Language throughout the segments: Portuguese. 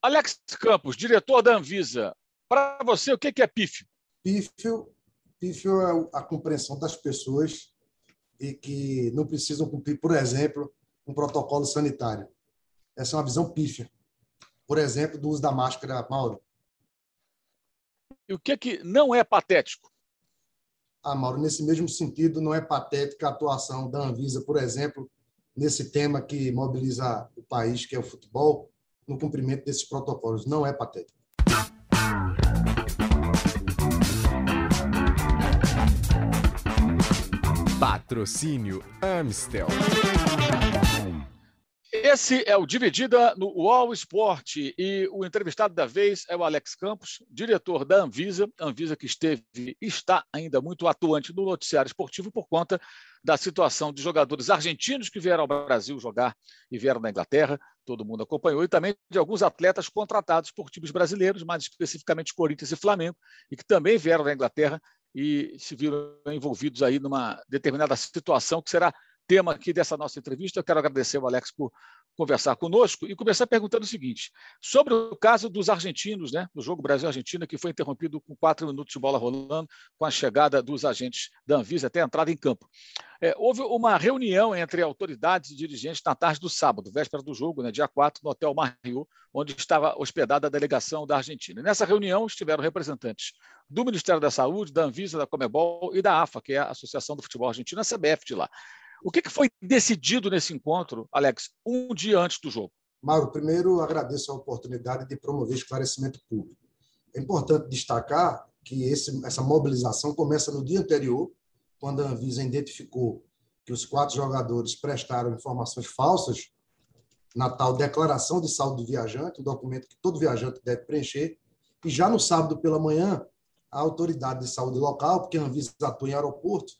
Alex Campos, diretor da Anvisa, para você, o que é pífio? Pífio, pífio é a compreensão das pessoas e que não precisam cumprir, por exemplo, um protocolo sanitário. Essa é uma visão pífia. Por exemplo, do uso da máscara, Mauro. E o que, que não é patético? Ah, Mauro, nesse mesmo sentido, não é patética a atuação da Anvisa, por exemplo, nesse tema que mobiliza o país, que é o futebol, no cumprimento desses protocolos. Não é patético. Patrocínio Amstel. Esse é o Dividida no UOL Esporte e o entrevistado da vez é o Alex Campos, diretor da Anvisa, Anvisa que esteve está ainda muito atuante no noticiário esportivo por conta da situação de jogadores argentinos que vieram ao Brasil jogar e vieram da Inglaterra, todo mundo acompanhou, e também de alguns atletas contratados por times brasileiros, mais especificamente Corinthians e Flamengo, e que também vieram da Inglaterra e se viram envolvidos aí numa determinada situação que será tema aqui dessa nossa entrevista. Eu quero agradecer ao Alex por conversar conosco e começar perguntando o seguinte: sobre o caso dos argentinos, né, do jogo Brasil-Argentina, que foi interrompido com quatro minutos de bola rolando, com a chegada dos agentes da Anvisa até a entrada em campo. É, houve uma reunião entre autoridades e dirigentes na tarde do sábado, véspera do jogo, né, dia 4, no Hotel Marriott, onde estava hospedada a delegação da Argentina. Nessa reunião estiveram representantes do Ministério da Saúde, da Anvisa, da Comebol e da AFA, que é a Associação do Futebol Argentino, a CBF de lá. O que foi decidido nesse encontro, Alex, um dia antes do jogo? Mauro, primeiro agradeço a oportunidade de promover esclarecimento público. É importante destacar que esse, essa mobilização começa no dia anterior, quando a Anvisa identificou que os quatro jogadores prestaram informações falsas na tal declaração de saúde do viajante, um documento que todo viajante deve preencher. E já no sábado pela manhã, a autoridade de saúde local, porque a Anvisa atua em aeroporto,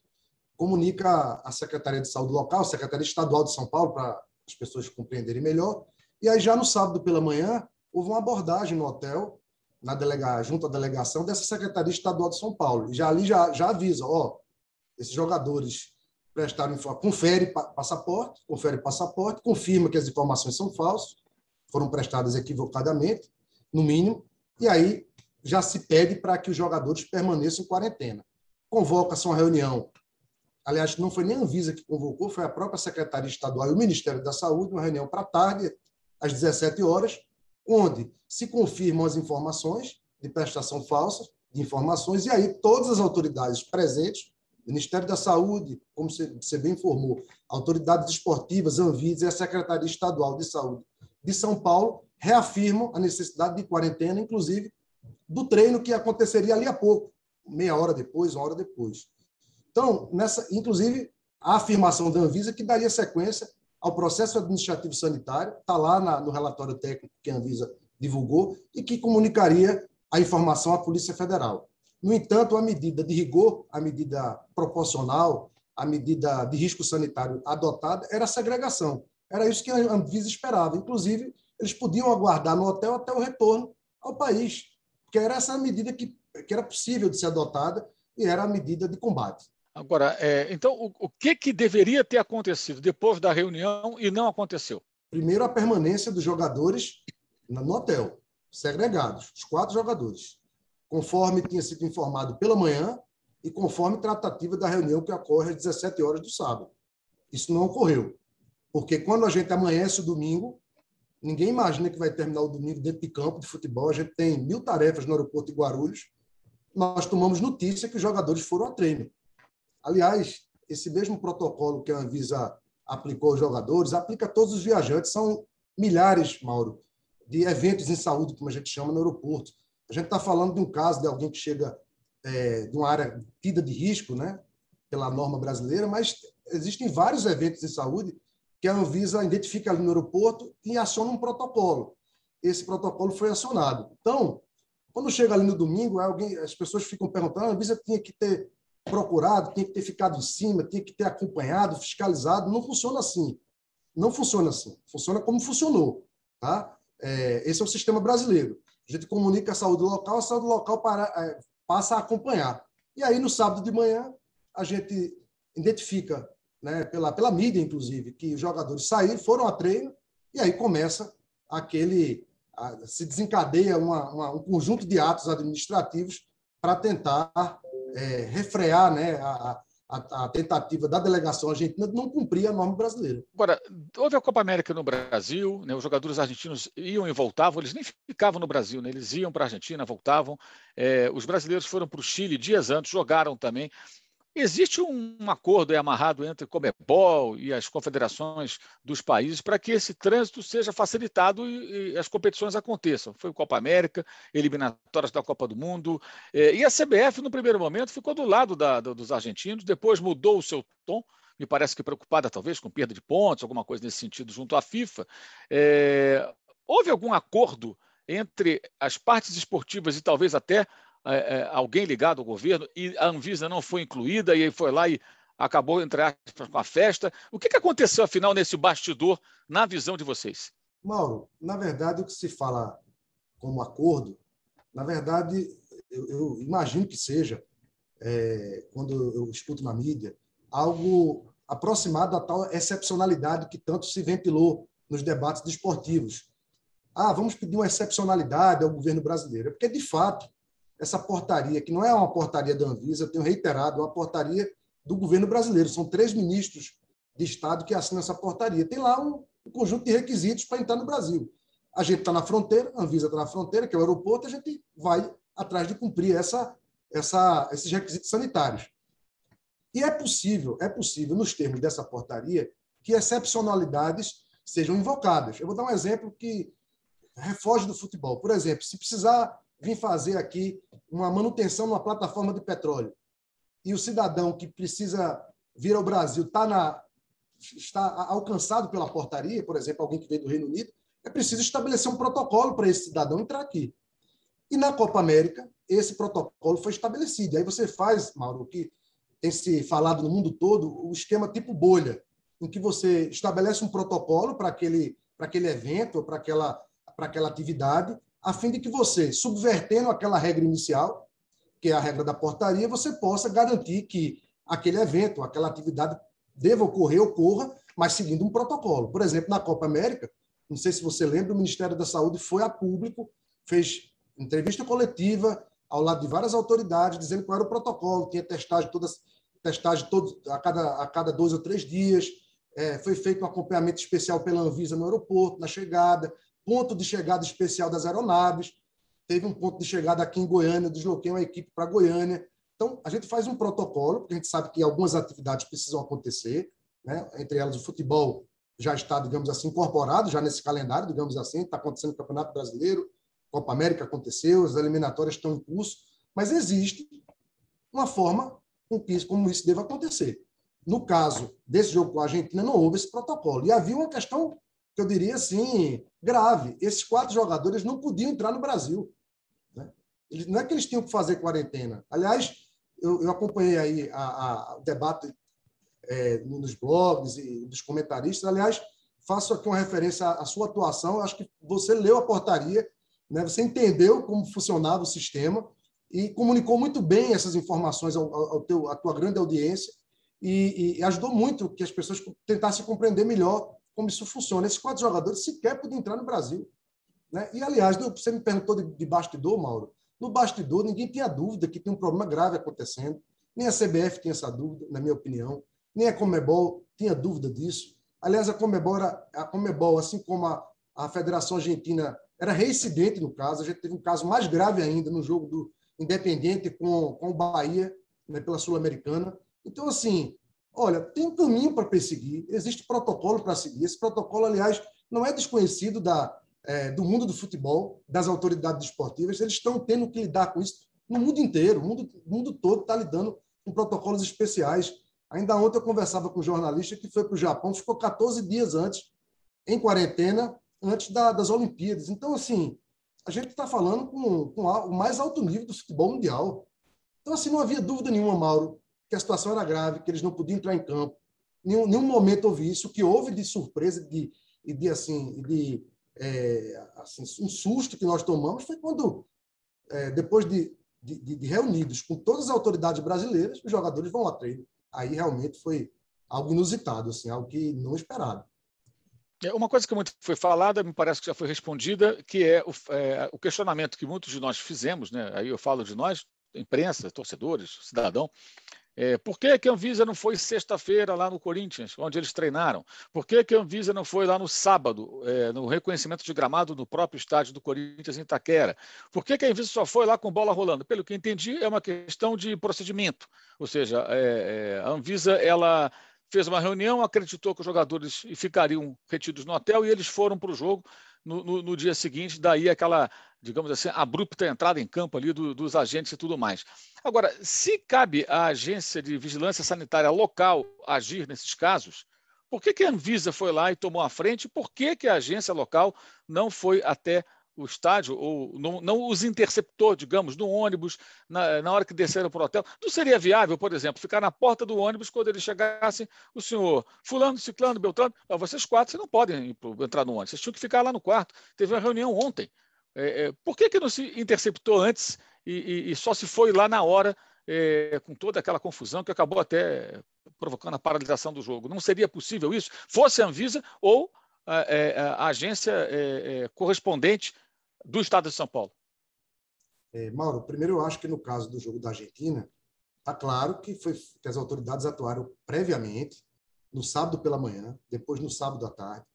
comunica à Secretaria de Saúde local, Secretaria Estadual de São Paulo, para as pessoas compreenderem melhor. E aí, já no sábado pela manhã, houve uma abordagem no hotel, na delega, junto à delegação dessa Secretaria Estadual de São Paulo. Já ali já, já avisa, ó, esses jogadores prestaram confere passaporte, confere passaporte, confirma que as informações são falsas, foram prestadas equivocadamente, no mínimo, e aí já se pede para que os jogadores permaneçam em quarentena. Convoca-se uma reunião aliás, não foi nem a Anvisa que convocou, foi a própria Secretaria Estadual e o Ministério da Saúde, uma reunião para tarde, às 17 horas, onde se confirmam as informações de prestação falsa de informações, e aí todas as autoridades presentes, Ministério da Saúde, como você bem informou, autoridades esportivas, Anvisa e a Secretaria Estadual de Saúde de São Paulo, reafirmam a necessidade de quarentena, inclusive do treino que aconteceria ali a pouco, meia hora depois, uma hora depois. Então, nessa, inclusive, a afirmação da Anvisa que daria sequência ao processo administrativo sanitário, está lá na, no relatório técnico que a Anvisa divulgou, e que comunicaria a informação à Polícia Federal. No entanto, a medida de rigor, a medida proporcional, a medida de risco sanitário adotada era a segregação. Era isso que a Anvisa esperava. Inclusive, eles podiam aguardar no hotel até o retorno ao país, porque era essa a medida que, que era possível de ser adotada e era a medida de combate. Agora, é, então, o, o, que, que deveria ter acontecido depois da reunião e não aconteceu? Primeiro, a permanência dos jogadores no hotel, segregados, os quatro jogadores, conforme tinha sido informado pela manhã e conforme tratativa da reunião que ocorre às 17 horas do sábado. Isso não ocorreu, porque quando a gente amanhece o domingo, ninguém imagina que vai terminar o domingo dentro de campo de futebol. A gente tem mil tarefas no aeroporto de Guarulhos. Nós tomamos notícia que os jogadores foram a treino. Aliás, esse mesmo protocolo que a Anvisa aplicou aos jogadores, aplica a todos os viajantes. São milhares, Mauro, de eventos em saúde, como a gente chama no aeroporto. A gente está falando de um caso de alguém que chega é, de uma área tida de risco, né, pela norma brasileira, mas existem vários eventos em saúde que a Anvisa identifica ali no aeroporto e aciona um protocolo. Esse protocolo foi acionado. Então, quando chega ali no domingo, alguém, as pessoas ficam perguntando: ah, a Anvisa tinha que ter procurado, tem que ter ficado em cima, tem que ter acompanhado, fiscalizado. Não funciona assim. Não funciona assim. Funciona como funcionou. Tá? É, esse é o sistema brasileiro. A gente comunica a saúde local, a saúde local para, é, passa a acompanhar. E aí, no sábado de manhã, a gente identifica, né, pela, pela mídia, inclusive, que os jogadores saíram, foram a treino, e aí começa aquele, se desencadeia uma, uma, um conjunto de atos administrativos para tentar é, refrear né, a, a, a, tentativa da delegação argentina de não cumprir a norma brasileira. Agora, houve a Copa América no Brasil, né, os jogadores argentinos iam e voltavam, eles nem ficavam no Brasil, né, eles iam para a Argentina, voltavam. É, os brasileiros foram para o Chile dias antes, jogaram também. Existe um acordo amarrado entre Comebol e as confederações dos países para que esse trânsito seja facilitado e, e, as competições aconteçam. Foi Copa América, eliminatórias da Copa do Mundo. É, e a CBF, no primeiro momento, ficou do lado da, da, dos argentinos, depois mudou o seu tom, me parece que preocupada talvez com perda de pontos, alguma coisa nesse sentido, junto à FIFA. É, houve algum acordo entre as partes esportivas e talvez até é, é, alguém ligado ao governo e a Anvisa não foi incluída e foi lá e acabou, entre aspas, com a festa. O que, que aconteceu, afinal, nesse bastidor, na visão de vocês? Mauro, na verdade, o que se fala como acordo, na verdade, eu, eu imagino que seja, é, quando eu escuto na mídia, algo aproximado da tal excepcionalidade que tanto se ventilou nos debates desportivos. Ah, vamos pedir uma excepcionalidade ao governo brasileiro. Porque, de fato, essa portaria, que não é uma portaria da Anvisa, eu tenho reiterado, é uma portaria do governo brasileiro. São três ministros de Estado que assinam essa portaria. Tem lá um, conjunto de requisitos para entrar no Brasil. A gente está na fronteira, a Anvisa está na fronteira, que é o aeroporto, a gente vai atrás de cumprir essa, essa, esses requisitos sanitários. E é possível, é possível, nos termos dessa portaria, que excepcionalidades sejam invocadas. Eu vou dar um exemplo que refoge do futebol. Por exemplo, se precisar vir fazer aqui uma manutenção numa plataforma de petróleo e o cidadão que precisa vir ao Brasil está, na, está alcançado pela portaria, por exemplo, alguém que veio do Reino Unido, é preciso estabelecer um protocolo para esse cidadão entrar aqui. E na Copa América, esse protocolo foi estabelecido. Aí você faz, Mauro, que tem se falado no mundo todo, o esquema tipo bolha, em que você estabelece um protocolo para aquele, para aquele evento para aquela, para aquela atividade, a fim de que você, subvertendo aquela regra inicial, que é a regra da portaria, você possa garantir que aquele evento, aquela atividade deva ocorrer, ocorra, mas seguindo um protocolo. Por exemplo, na Copa América, não sei se você lembra, o Ministério da Saúde foi a público, fez entrevista coletiva ao lado de várias autoridades, dizendo qual era o protocolo, tinha testagem todas testagem todo, a, cada, a cada dois ou três dias, é, foi feito um acompanhamento especial pela Anvisa no aeroporto, na chegada, ponto de chegada especial das aeronaves, teve um ponto de chegada aqui em Goiânia, desloquei uma equipe para Goiânia. Então, a gente faz um protocolo, porque a gente sabe que algumas atividades precisam acontecer, né? entre elas o futebol já está, digamos assim, incorporado já nesse calendário, digamos assim, está acontecendo o Campeonato Brasileiro, Copa América aconteceu, as eliminatórias estão em curso, mas existe uma forma com que como isso deve acontecer. No caso desse jogo com a Argentina, não houve esse protocolo. E havia uma questão que eu diria assim, grave. Esses quatro jogadores não podiam entrar no Brasil. Né? Não é que eles tinham que fazer quarentena. Aliás, eu, eu acompanhei aí a, a, o debate é, nos blogs e dos comentaristas. Aliás, faço aqui uma referência à, à sua atuação. Acho que você leu a portaria, né? você entendeu como funcionava o sistema e comunicou muito bem essas informações ao, ao teu, à tua grande audiência e, e ajudou muito que as pessoas tentassem compreender melhor como isso funciona. Esses quatro jogadores sequer podiam entrar no Brasil. Né? E, aliás, você me perguntou de, de bastidor, Mauro. No bastidor, ninguém tinha dúvida que tinha um problema grave acontecendo. Nem a CBF tinha essa dúvida, na minha opinião. Nem a Comebol tinha dúvida disso. Aliás, a Comebol, era, a Comebol assim como a, a Federação Argentina, era reincidente no caso. A gente teve um caso mais grave ainda no jogo do Independiente com, com o Bahia, né, pela Sul-Americana. Então, assim, Olha, tem caminho para perseguir, existe protocolo para seguir. Esse protocolo, aliás, não é desconhecido da, é, do mundo do futebol, das autoridades esportivas. Eles estão tendo que lidar com isso no mundo inteiro. O mundo, mundo todo está lidando com protocolos especiais. Ainda ontem eu conversava com um jornalista que foi para o Japão, ficou 14 dias antes, em quarentena, antes da, das Olimpíadas. Então, assim, a gente está falando com, com o mais alto nível do futebol mundial. Então, assim, não havia dúvida nenhuma, Mauro, que a situação era grave, que eles não podiam entrar em campo. Nenhum, nenhum momento houve isso. O que houve de surpresa de, e de, assim, de é, assim, um susto que nós tomamos foi quando, é, depois de, de, de, reunidos com todas as autoridades brasileiras, os jogadores vão a treino. Aí realmente foi algo inusitado, assim, algo que não esperado. É, uma coisa que muito foi falada, me parece que já foi respondida, que é o, é, o questionamento que muitos de nós fizemos, né? aí eu falo de nós, imprensa, torcedores, cidadão, é, por que, que a Anvisa não foi sexta-feira lá no Corinthians, onde eles treinaram? Por que, que a Anvisa não foi lá no sábado, é, no reconhecimento de gramado no próprio estádio do Corinthians em Itaquera? Por que, que a Anvisa só foi lá com bola rolando? Pelo que entendi, é uma questão de procedimento. Ou seja, é, é a Anvisa ela fez uma reunião, acreditou que os jogadores ficariam retidos no hotel e eles foram para o jogo no, no, no, dia seguinte, daí aquela, digamos assim, abrupta entrada em campo ali do, dos agentes e tudo mais. Agora, se cabe à agência de vigilância sanitária local agir nesses casos, por que, que a Anvisa foi lá e tomou a frente? Por que, que a agência local não foi até o estádio, ou não, não, os interceptou, digamos, no ônibus, na, na hora que desceram para o hotel. Não seria viável, por exemplo, ficar na porta do ônibus quando eles chegassem, o senhor fulano, ciclano, beltrano, vocês quatro, vocês não podem entrar no ônibus, vocês tinham que ficar lá no quarto. Teve uma reunião ontem. É, é, por que, que não se interceptou antes e, e, e só se foi lá na hora, é, com toda aquela confusão que acabou até provocando a paralisação do jogo? Não seria possível isso? Fosse a Anvisa ou a, é, a agência é, é, correspondente do Estado de São Paulo? É, Mauro, primeiro eu acho que no caso do jogo da Argentina, está claro que, foi, que as autoridades atuaram previamente, no sábado pela manhã, depois no sábado à tarde.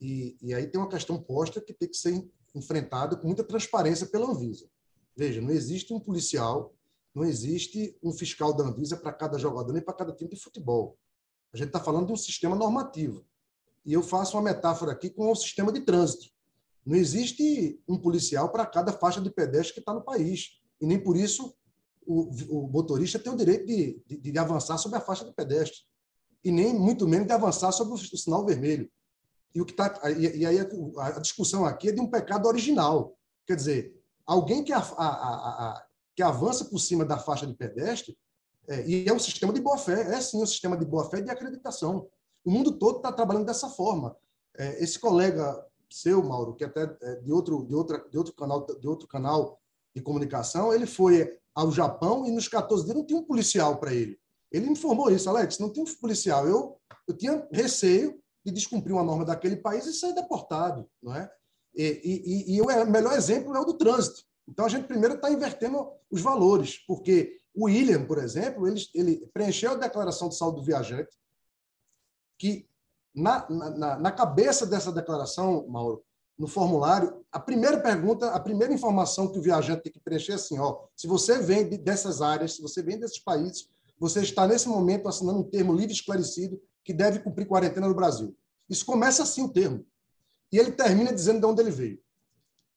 E, e aí tem uma questão posta que tem que ser enfrentada com muita transparência pela Anvisa. Veja, não existe um policial, não existe um fiscal da Anvisa para cada jogador, nem para cada time de futebol. A gente está falando de um sistema normativo. E eu faço uma metáfora aqui com o sistema de trânsito. Não existe um policial para cada faixa de pedestre que está no país. E nem por isso o, o motorista tem o direito de, de, de, avançar sobre a faixa de pedestre. E nem muito menos de avançar sobre o, o sinal vermelho. E, o que tá, e, e aí a, a, discussão aqui é de um pecado original. Quer dizer, alguém que, a, a, que avança por cima da faixa de pedestre, é, e é um sistema de boa-fé, é sim um sistema de boa-fé e de acreditação. O mundo todo está trabalhando dessa forma. É, esse colega seu, Mauro, que até é de outro, de outra, de outro canal, de outro canal de comunicação, ele foi ao Japão e nos 14 dias não tinha um policial para ele. Ele informou isso, Alex, não tinha um policial. Eu, eu tinha receio de descumprir uma norma daquele país e ser deportado, não é? E, e, e o melhor exemplo é o do trânsito. Então a gente primeiro está invertendo os valores, porque o William, por exemplo, ele, ele preencheu a declaração de saúde do viajante, que na, na, na cabeça dessa declaração, Mauro, no formulário, a primeira pergunta, a primeira informação que o viajante tem que preencher é assim: ó, se você vem dessas áreas, se você vem desses países, você está nesse momento assinando um termo livre esclarecido que deve cumprir quarentena no Brasil. Isso começa assim o termo. E ele termina dizendo de onde ele veio.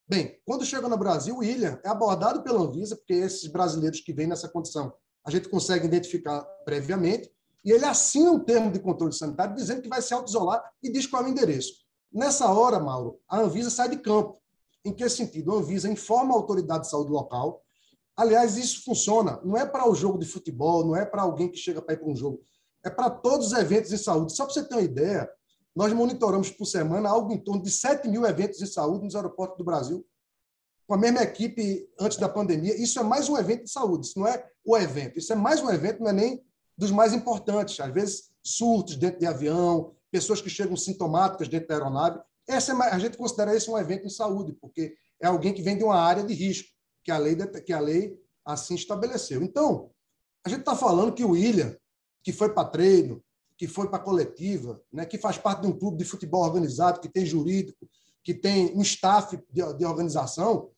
Bem, quando chega no Brasil, o William é abordado pela Anvisa, porque esses brasileiros que vêm nessa condição a gente consegue identificar previamente, e ele assina um termo de controle sanitário dizendo que vai se auto-isolar e diz qual é o endereço. Nessa hora, Mauro, a Anvisa sai de campo. Em que sentido? A Anvisa informa a autoridade de saúde local. Aliás, isso funciona. Não é para o jogo de futebol, não é para alguém que chega para ir para um jogo. É para todos os eventos de saúde. Só para você ter uma ideia, nós monitoramos por semana algo em torno de 7 mil eventos de saúde nos aeroportos do Brasil, com a mesma equipe antes da pandemia. Isso é mais um evento de saúde, isso não é o evento. Isso é mais um evento, não é nem dos mais importantes. Às vezes, surtos dentro de avião, pessoas que chegam sintomáticas dentro da aeronave. Essa é, a gente considera esse um evento em saúde, porque é alguém que vem de uma área de risco, que a lei, que a lei assim estabeleceu. Então, a gente está falando que o William, que foi para treino, que foi para coletiva, né, que faz parte de um clube de futebol organizado, que tem jurídico, que tem um staff de, de organização,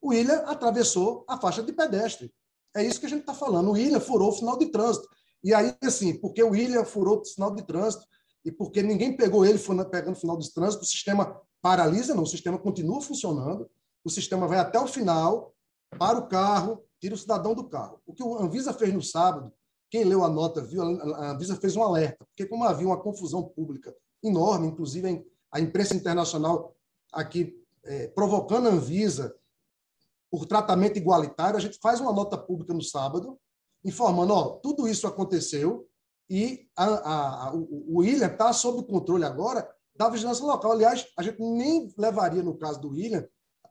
o William atravessou a faixa de pedestre. É isso que a gente está falando. O William furou o final de trânsito. E aí, assim, porque o William furou o sinal de trânsito e porque ninguém pegou ele pegando o sinal de trânsito, o sistema paralisa, não, o sistema continua funcionando, o sistema vai até o final, para o carro, tira o cidadão do carro. O que o Anvisa fez no sábado, quem leu a nota viu, a Anvisa fez um alerta, porque como havia uma confusão pública enorme, inclusive a imprensa internacional aqui é, provocando a Anvisa por tratamento igualitário, a gente faz uma nota pública no sábado, informando, ó, tudo isso aconteceu e a, a, a, o William está sob controle agora da vigilância local. Aliás, a gente nem levaria no caso do William,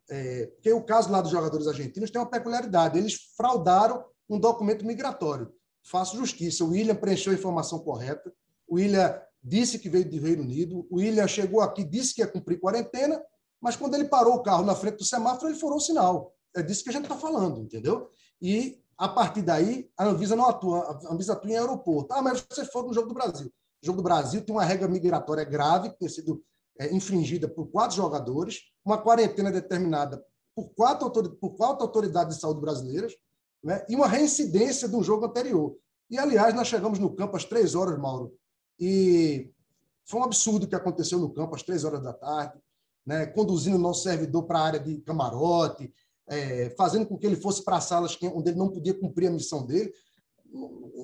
é, porque o caso lá dos jogadores argentinos tem uma peculiaridade. Eles fraudaram um documento migratório. Faço justiça. O William preencheu a informação correta. O William disse que veio do Reino Unido. O William chegou aqui, disse que ia cumprir quarentena, mas quando ele parou o carro na frente do semáforo, ele furou o sinal. É disso que a gente está falando, entendeu? E, a partir daí, a Anvisa não atua. A Anvisa atua em aeroporto. Ah, mas você for no Jogo do Brasil. O Jogo do Brasil tem uma regra migratória grave, que tem sido é, infringida por quatro jogadores, uma quarentena determinada por quatro, por quatro autoridades de saúde brasileiras, né, e uma reincidência de um jogo anterior. E, aliás, nós chegamos no campo às três horas, Mauro, e foi um absurdo o que aconteceu no campo às três horas da tarde, né, conduzindo o nosso servidor para a área de camarote, é, fazendo com que ele fosse para salas onde ele não podia cumprir a missão dele.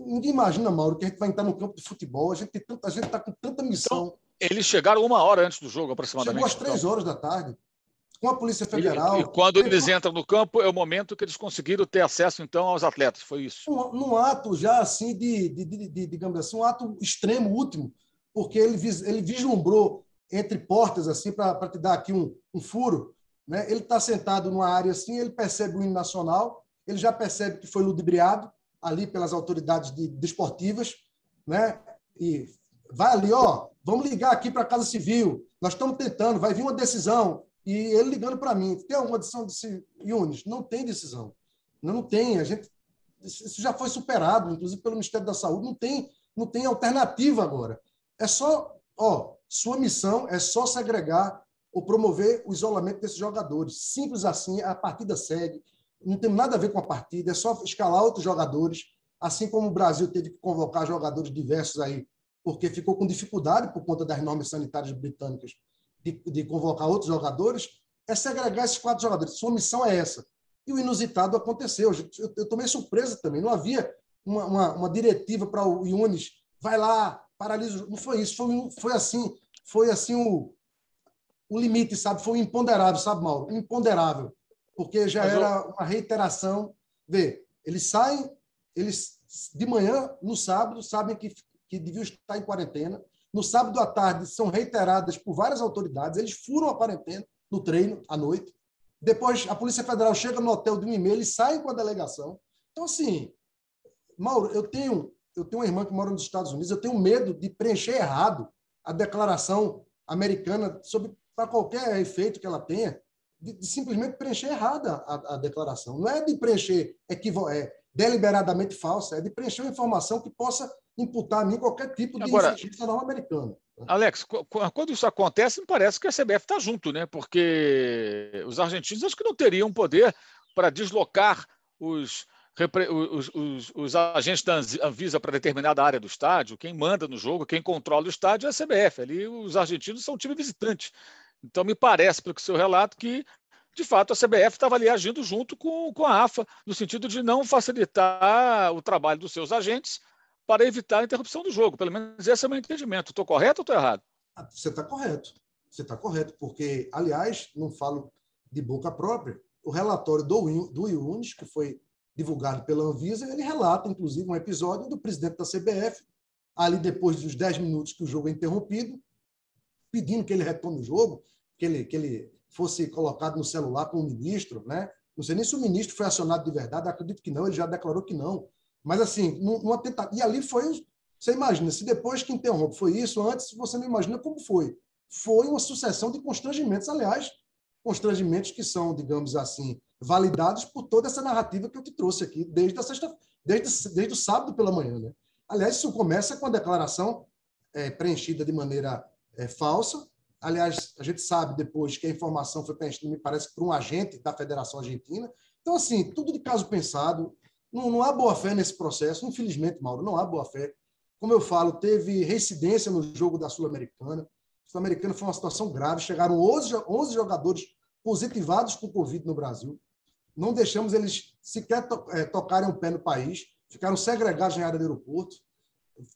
Ninguém imagina, Mauro, que a gente vai entrar no campo de futebol, a gente tem tanta, a gente está com tanta missão. Então, eles chegaram uma hora antes do jogo, aproximadamente. Chegou às três então. horas da tarde com a Polícia Federal. E, e quando eles entram no campo, é o momento que eles conseguiram ter acesso, então, aos atletas, foi isso? Um, num ato já, assim, de, de, de, de, digamos assim, um ato extremo, último, porque ele, ele vislumbrou entre portas, assim, para te dar aqui um, um furo, né? ele está sentado numa área assim, ele percebe o hino nacional, ele já percebe que foi ludibriado ali pelas autoridades de, desportivas, né? e vai ali, ó, vamos ligar aqui para a Casa Civil, nós estamos tentando, vai vir uma decisão, e ele ligando para mim, tem alguma decisão de Yunis? Não tem decisão. Não, não tem. A gente, isso já foi superado, inclusive pelo Ministério da Saúde. Não tem, não tem alternativa agora. É só, ó, sua missão é só segregar ou promover o isolamento desses jogadores. Simples assim, a partida segue. Não tem nada a ver com a partida, é só escalar outros jogadores, assim como o Brasil teve que convocar jogadores diversos aí, porque ficou com dificuldade por conta das normas sanitárias britânicas de, de convocar outros jogadores, é segregar esses quatro jogadores. Sua missão é essa. E o inusitado aconteceu. Eu, eu tomei surpresa também. Não havia uma, uma, uma diretiva para o Yunis, vai lá, paralisa. Não foi isso. Foi, foi assim, foi assim o, o limite, sabe? Foi o imponderável, sabe, Mauro? Imponderável. Porque já Mas era eu... uma reiteração. Vê, eles saem, eles de manhã, no sábado, sabem que, que deviam estar em quarentena, no sábado à tarde são reiteradas por várias autoridades, eles furam a quarentena no treino à noite. Depois a Polícia Federal chega no hotel de um e-mail, eles saem com a delegação. Então, assim, Mauro, eu tenho, eu tenho uma irmã que mora nos Estados Unidos, eu tenho medo de preencher errado a declaração americana sobre para qualquer efeito que ela tenha, de, de simplesmente preencher errada a, a, declaração. Não é de preencher equivo é, deliberadamente falsa, é de preencher uma informação que possa imputar a mim qualquer tipo de Agora, infringência norma americana. Alex, quando isso acontece, me parece que a CBF está junto, né? Porque os argentinos acho que não teriam poder para deslocar os, os, os, os, agentes da Anvisa para determinada área do estádio. Quem manda no jogo, quem controla o estádio é a CBF. Ali os argentinos são um time visitante. Então me parece, pelo seu relato, que de fato a CBF estava ali agindo junto com, com a AFA, no sentido de não facilitar o trabalho dos seus agentes para evitar a interrupção do jogo. Pelo menos esse é o meu entendimento. Estou correto ou estou errado? Ah, você está correto. Você está correto, porque, aliás, não falo de boca própria, o relatório do, do IUNES, que foi divulgado pela Anvisa, ele relata, inclusive, um episódio do presidente da CBF, ali depois dos 10 minutos que o jogo é interrompido, pedindo que ele retome o jogo, que ele, que ele fosse colocado no celular com o ministro, né? Não sei nem se o ministro foi acionado de verdade, acredito que não, ele já declarou que não. Mas, assim, numa tentativa. E ali foi. Você imagina, se depois que interrompe foi isso, antes você não imagina como foi. Foi uma sucessão de constrangimentos, aliás, constrangimentos que são, digamos assim, validados por toda essa narrativa que eu te trouxe aqui desde a sexta, desde, desde o sábado pela manhã. Né? Aliás, isso começa com a declaração é, preenchida de maneira é, falsa. Aliás, a gente sabe depois que a informação foi preenchida, me parece, por um agente da Federação Argentina. Então, assim, tudo de caso pensado, não, não há boa-fé nesse processo, infelizmente, Mauro, não há boa-fé. Como eu falo, teve reincidência no jogo da Sul-Americana. Sul-Americana foi uma situação grave, chegaram 11, 11 jogadores positivados com Covid no Brasil. Não deixamos eles sequer to, é, tocarem o pé no país, ficaram segregados na área do aeroporto,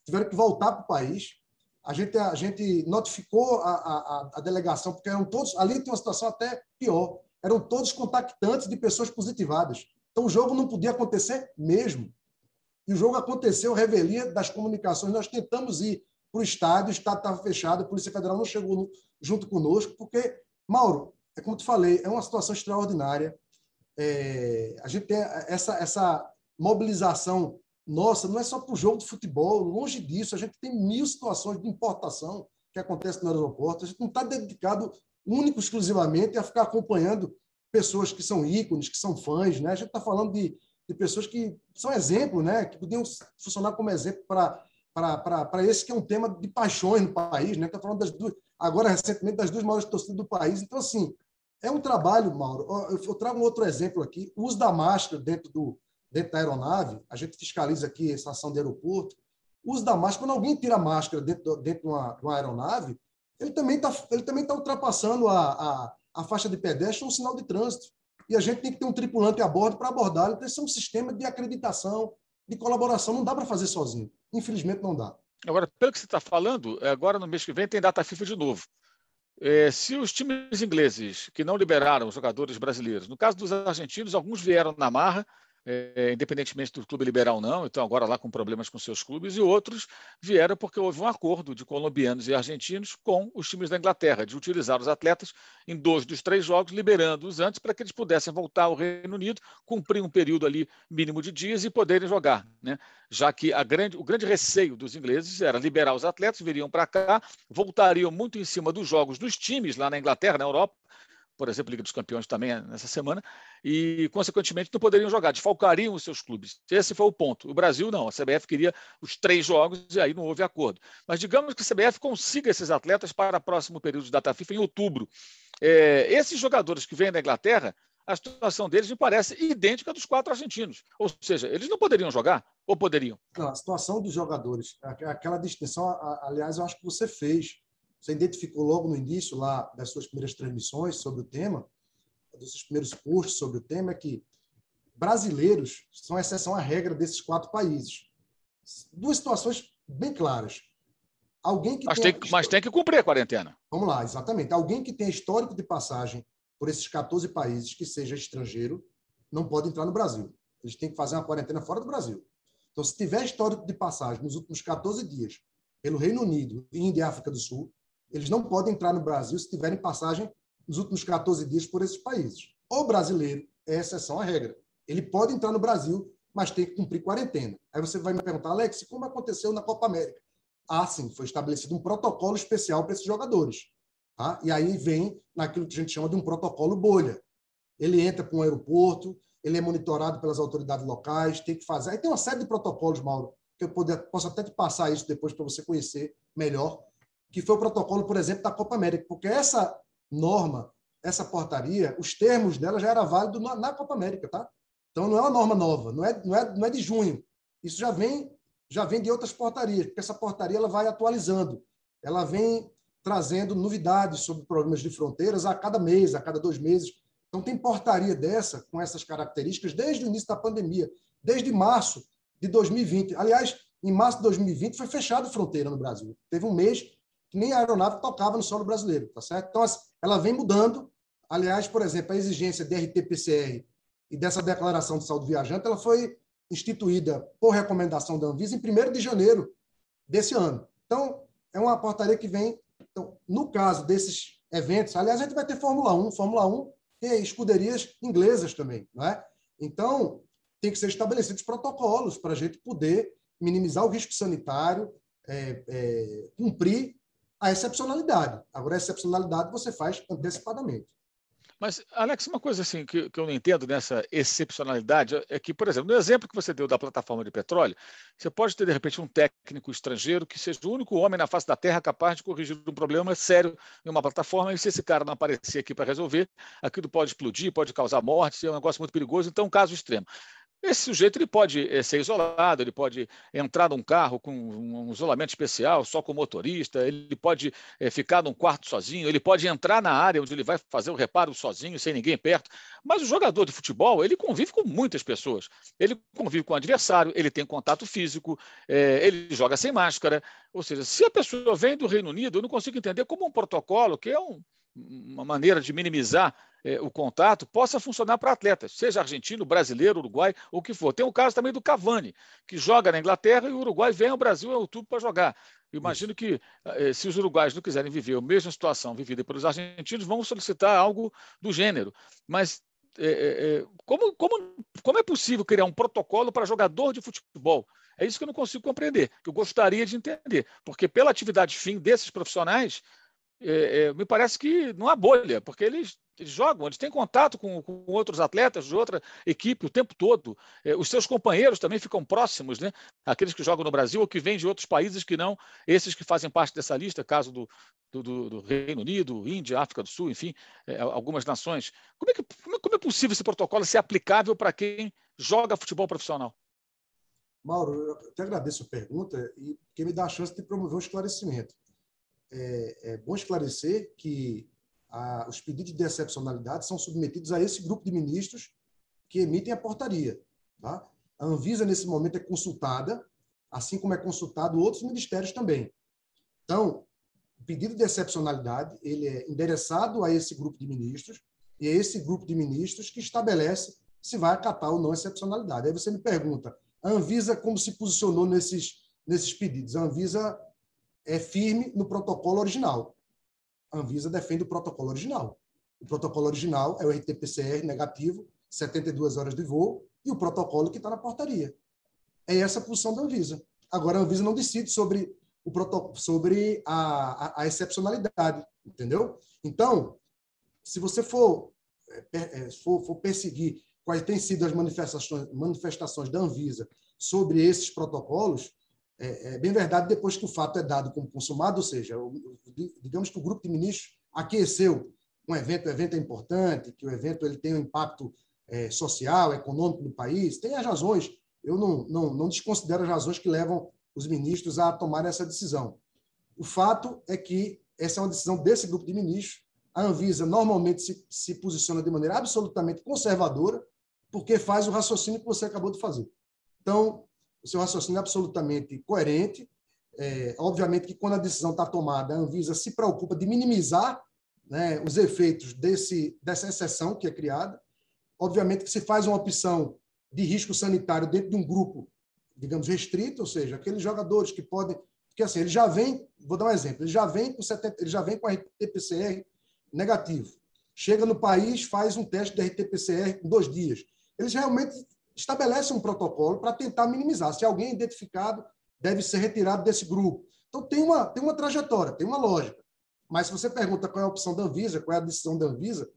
tiveram que voltar para o país. A gente, a gente notificou a, a, a delegação, porque eram todos. Ali tem uma situação até pior. Eram todos contactantes de pessoas positivadas. Então o jogo não podia acontecer mesmo. E o jogo aconteceu, revelia das comunicações. Nós tentamos ir para o estádio, o estádio estava fechado, a Polícia Federal não chegou junto conosco, porque, Mauro, é como te falei, é uma situação extraordinária. É, a gente tem essa, essa mobilização nossa, não é só para o jogo de futebol, longe disso, a gente tem mil situações de importação que acontecem no aeroporto, a gente não está dedicado único exclusivamente a ficar acompanhando pessoas que são ícones, que são fãs, né? A gente está falando de, de pessoas que são exemplo, né? Que podiam funcionar como exemplo para para esse que é um tema de paixões no país, né? Está falando das duas, agora recentemente das duas maiores torcidas do país. Então assim, é um trabalho, Mauro. Eu trago um outro exemplo aqui, o uso da máscara dentro do dentro da aeronave, a gente fiscaliza aqui a estação de aeroporto. O uso da máscara, quando alguém tira a máscara dentro, dentro de, uma, de uma aeronave, ele também está tá ultrapassando a, a, a faixa de pedestre ou um sinal de trânsito. E a gente tem que ter um tripulante a bordo para abordar. Então, esse é um sistema de acreditação, de colaboração. Não dá para fazer sozinho. Infelizmente, não dá. Agora, pelo que você está falando, agora no mês que vem tem data FIFA de novo. É, se os times ingleses que não liberaram os jogadores brasileiros, no caso dos argentinos, alguns vieram na marra, é, independentemente do clube liberal não, então agora lá com problemas com seus clubes, e outros vieram porque houve um acordo de colombianos e argentinos com os times da Inglaterra, de utilizar os atletas em dois dos três jogos, liberando-os antes para que eles pudessem voltar ao Reino Unido, cumprir um período ali mínimo de dias e poderem jogar, né? já que grande, o grande receio dos ingleses era liberar os atletas, viriam para cá, voltariam muito em cima dos jogos dos times lá na Inglaterra, na Europa, por exemplo, Liga dos Campeões também é nessa semana, e, consequentemente, não poderiam jogar, desfalcariam os seus clubes. Esse foi o ponto. O Brasil, não. A CBF queria os três jogos e aí não houve acordo. Mas digamos que a CBF consiga esses atletas para o próximo período de data FIFA, em outubro. É, esses jogadores que vêm da Inglaterra, a situação deles me parece idêntica dos quatro argentinos. Ou seja, eles não poderiam jogar ou poderiam? A situação dos jogadores, aquela distinção, aliás, eu acho que você fez você identificou logo no início lá das suas primeiras transmissões sobre o tema, dos seus primeiros posts sobre o tema, é que brasileiros são exceção à regra desses quatro países. Duas situações bem claras. Alguém que mas, tem, mas tem que cumprir a quarentena. Vamos lá, exatamente. Alguém que tenha histórico de passagem por esses 14 países que seja estrangeiro não pode entrar no Brasil. Eles têm que fazer uma quarentena fora do Brasil. Então, se tiver histórico de passagem nos últimos 14 dias pelo Reino Unido, Índia e África do Sul, eles não podem entrar no Brasil se tiverem passagem nos últimos 14 dias por esses países. O brasileiro é exceção à regra. Ele pode entrar no Brasil, mas tem que cumprir quarentena. Aí você vai me perguntar, Alex, como aconteceu na Copa América? Ah, sim, foi estabelecido um protocolo especial para esses jogadores. Tá? E aí vem naquilo que a gente chama de um protocolo bolha. Ele entra para um aeroporto, ele é monitorado pelas autoridades locais, tem que fazer. Aí tem uma série de protocolos, Mauro, que eu posso até te passar isso depois para você conhecer melhor que foi o protocolo, por exemplo, da Copa América, porque essa norma, essa portaria, os termos dela já era válido na, na Copa América, tá? Então não é uma norma nova, não é, não é, não é de junho. Isso já vem já vem de outras portarias, porque essa portaria ela vai atualizando, ela vem trazendo novidades sobre problemas de fronteiras a cada mês, a cada dois meses. Então tem portaria dessa com essas características desde o início da pandemia, desde março de 2020. Aliás, em março de 2020 foi fechada a fronteira no Brasil. Teve um mês que nem a aeronave tocava no solo brasileiro, tá certo? Então, ela vem mudando. Aliás, por exemplo, a exigência de RT-PCR e dessa declaração de saúde viajante, ela foi instituída por recomendação da Anvisa em 1 de janeiro desse ano. Então, é uma portaria que vem. Então, no caso desses eventos, aliás, a gente vai ter Fórmula 1. Fórmula 1 tem escuderias inglesas também, não é? Então, tem que ser estabelecidos protocolos para a gente poder minimizar o risco sanitário, é, é, cumprir a excepcionalidade. Agora, a excepcionalidade você faz antecipadamente. Mas, Alex, uma coisa assim que, que eu não entendo nessa excepcionalidade é que, por exemplo, no exemplo que você deu da plataforma de petróleo, você pode ter, de repente, um técnico estrangeiro que seja o único homem na face da Terra capaz de corrigir um problema sério em uma plataforma, e se esse cara não aparecer aqui para resolver, aquilo pode explodir, pode causar morte, é um negócio muito perigoso, então, um caso extremo. Esse sujeito ele pode eh, ser isolado, ele pode entrar num carro com um isolamento especial, só com o motorista, ele pode é, ficar num quarto sozinho, ele pode entrar na área onde ele vai fazer o reparo sozinho, sem ninguém perto. Mas o jogador de futebol, ele convive com muitas pessoas. Ele convive com o adversário, ele tem contato físico, é, ele joga sem máscara. Ou seja, se a pessoa vem do Reino Unido, eu não consigo entender como um protocolo, que é um, uma maneira de minimizar é, o contato possa funcionar para atletas, seja argentino, brasileiro, uruguai, ou o que for. Tem o caso também do Cavani, que joga na Inglaterra e o Uruguai vem ao Brasil em outubro para jogar. Eu imagino que, eh, se os uruguaios não quiserem viver a mesma situação vivida pelos argentinos, vão solicitar algo do gênero. Mas é, é, é, como, como, como é possível criar um protocolo para jogador de futebol? É isso que eu não consigo compreender, que eu gostaria de entender. Porque pela atividade fim desses profissionais, é, é, me parece que não há bolha, porque eles, eles jogam, eles têm contato com, com, outros atletas de outra equipe o tempo todo. É, os seus companheiros também ficam próximos, né? aqueles que jogam no Brasil ou que vêm de outros países que não esses que fazem parte dessa lista, caso do, do, do Reino Unido, Índia, África do Sul, enfim, é, algumas nações. Como é, que, como é possível esse protocolo ser aplicável para quem joga futebol profissional? Mauro, eu te agradeço a pergunta e que me dá a chance de promover um esclarecimento é, é bom esclarecer que a, os pedidos de excepcionalidade são submetidos a esse grupo de ministros que emitem a portaria. Tá? A Anvisa, nesse momento, é consultada, assim como é consultado outros ministérios também. Então, o pedido de excepcionalidade ele é endereçado a esse grupo de ministros e é esse grupo de ministros que estabelece se vai acatar ou não a excepcionalidade. Aí você me pergunta, a Anvisa como se posicionou nesses, nesses pedidos? A Anvisa é firme no protocolo original. A Anvisa defende o protocolo original. O protocolo original é o RT-PCR negativo, 72 horas de voo, e o protocolo que está na portaria. É essa a posição da Anvisa. Agora, a Anvisa não decide sobre, o sobre a, a, a excepcionalidade, entendeu? Então, se você for, é, é, for, for perseguir quais têm sido as manifestações, manifestações da Anvisa sobre esses protocolos, é, é, bem verdade depois que o fato é dado como consumado, ou seja, o, digamos que o grupo de ministros aqueceu um evento, o evento é importante, que o evento ele tem um impacto é, social, econômico no país, tem as razões, eu não, não, não desconsidero as razões que levam os ministros a tomar essa decisão. O fato é que essa é uma decisão desse grupo de ministros. A Anvisa normalmente se, se posiciona de maneira absolutamente conservadora, porque faz o raciocínio que você acabou de fazer. Então, o seu raciocínio é absolutamente coerente. É, obviamente que quando a decisão está tomada, a Anvisa se preocupa de minimizar né, os efeitos desse, dessa exceção que é criada. Obviamente que se faz uma opção de risco sanitário dentro de um grupo, digamos, restrito, ou seja, aqueles jogadores que podem. Porque assim, ele já vem, vou dar um exemplo, ele já vem com 70, ele já vem com RT-PCR negativo. Chega no país, faz um teste de RT-PCR em dois dias. Eles realmente estabelece um protocolo para tentar minimizar. Se alguém é identificado, deve ser retirado desse grupo. Então, tem uma, tem uma trajetória, tem uma lógica. Mas se você pergunta qual é a opção da Anvisa, qual é a decisão da Anvisa,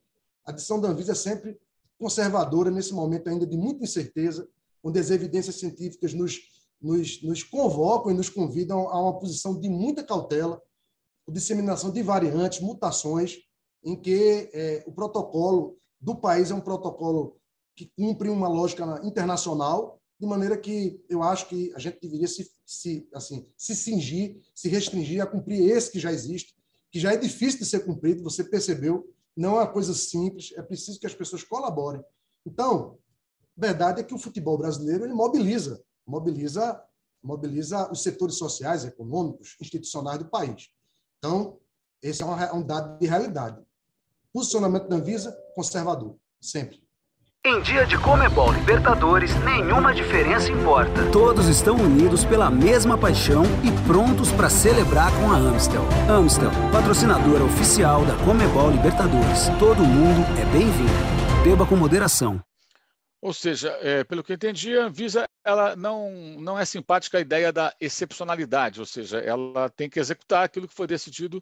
a decisão da Anvisa é sempre conservadora, nesse momento ainda de muita incerteza, onde as evidências científicas nos, nos, nos convocam e nos convidam a uma posição de muita cautela, disseminação de variantes, mutações, em que é, o protocolo do país é um protocolo que cumpre uma lógica internacional, de maneira que eu acho que a gente deveria se, se, assim, se cingir, se restringir a cumprir esse que já existe, que já é difícil de ser cumprido, você percebeu, não é uma coisa simples, é preciso que as pessoas colaborem. Então, a verdade é que o futebol brasileiro ele mobiliza, mobiliza, mobiliza os setores sociais, econômicos, institucionais do país. Então, esse é um dado de realidade. Posicionamento da Anvisa, conservador, sempre. Em dia de Comebol Libertadores, nenhuma diferença importa. Todos estão unidos pela mesma paixão e prontos para celebrar com a Amstel. Amstel, patrocinadora oficial da Comebol Libertadores. Todo mundo é bem-vindo. Beba com moderação. Ou seja, é, pelo que eu entendi, a Visa ela não, não é simpática à ideia da excepcionalidade, ou seja, ela tem que executar aquilo que foi decidido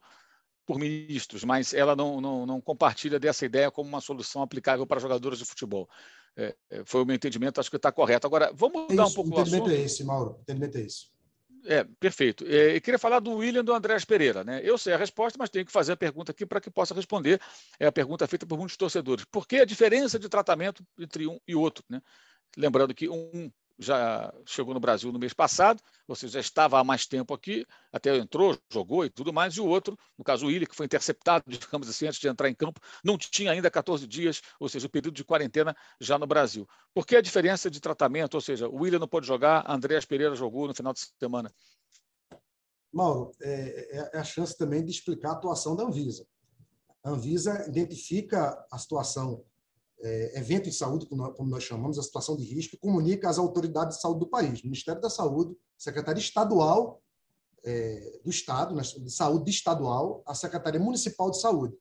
por ministros, mas ela não, não, não, compartilha dessa ideia como uma solução aplicável para jogadores de futebol. É, é foi o meu entendimento, acho que está correto. Agora, vamos mudar é um pouco o assunto. O entendimento é esse, Mauro. O entendimento é esse. É, perfeito. É, eu queria falar do William do Andrés Pereira. Né? Eu sei a resposta, mas tenho que fazer a pergunta aqui para que possa responder. É a pergunta feita por muitos torcedores. Por que a diferença de tratamento entre um e outro? Né? Lembrando que um já chegou no Brasil no mês passado, ou seja, já estava há mais tempo aqui, até entrou, jogou e tudo mais, e o outro, no caso o Willi, que foi interceptado, digamos assim, antes de entrar em campo, não tinha ainda 14 dias, ou seja, o período de quarentena já no Brasil. Por que a diferença de tratamento? Ou seja, o William não pode jogar, Andréas Pereira jogou no final de semana. Mauro, é, é, é a chance também de explicar a atuação da Anvisa. A Anvisa identifica a situação é, evento de saúde, como nós, como nós, chamamos, a situação de risco, comunica às autoridades de saúde do país, Ministério da Saúde, Secretaria Estadual é, do Estado, né, de Saúde Estadual, a Secretaria Municipal de Saúde,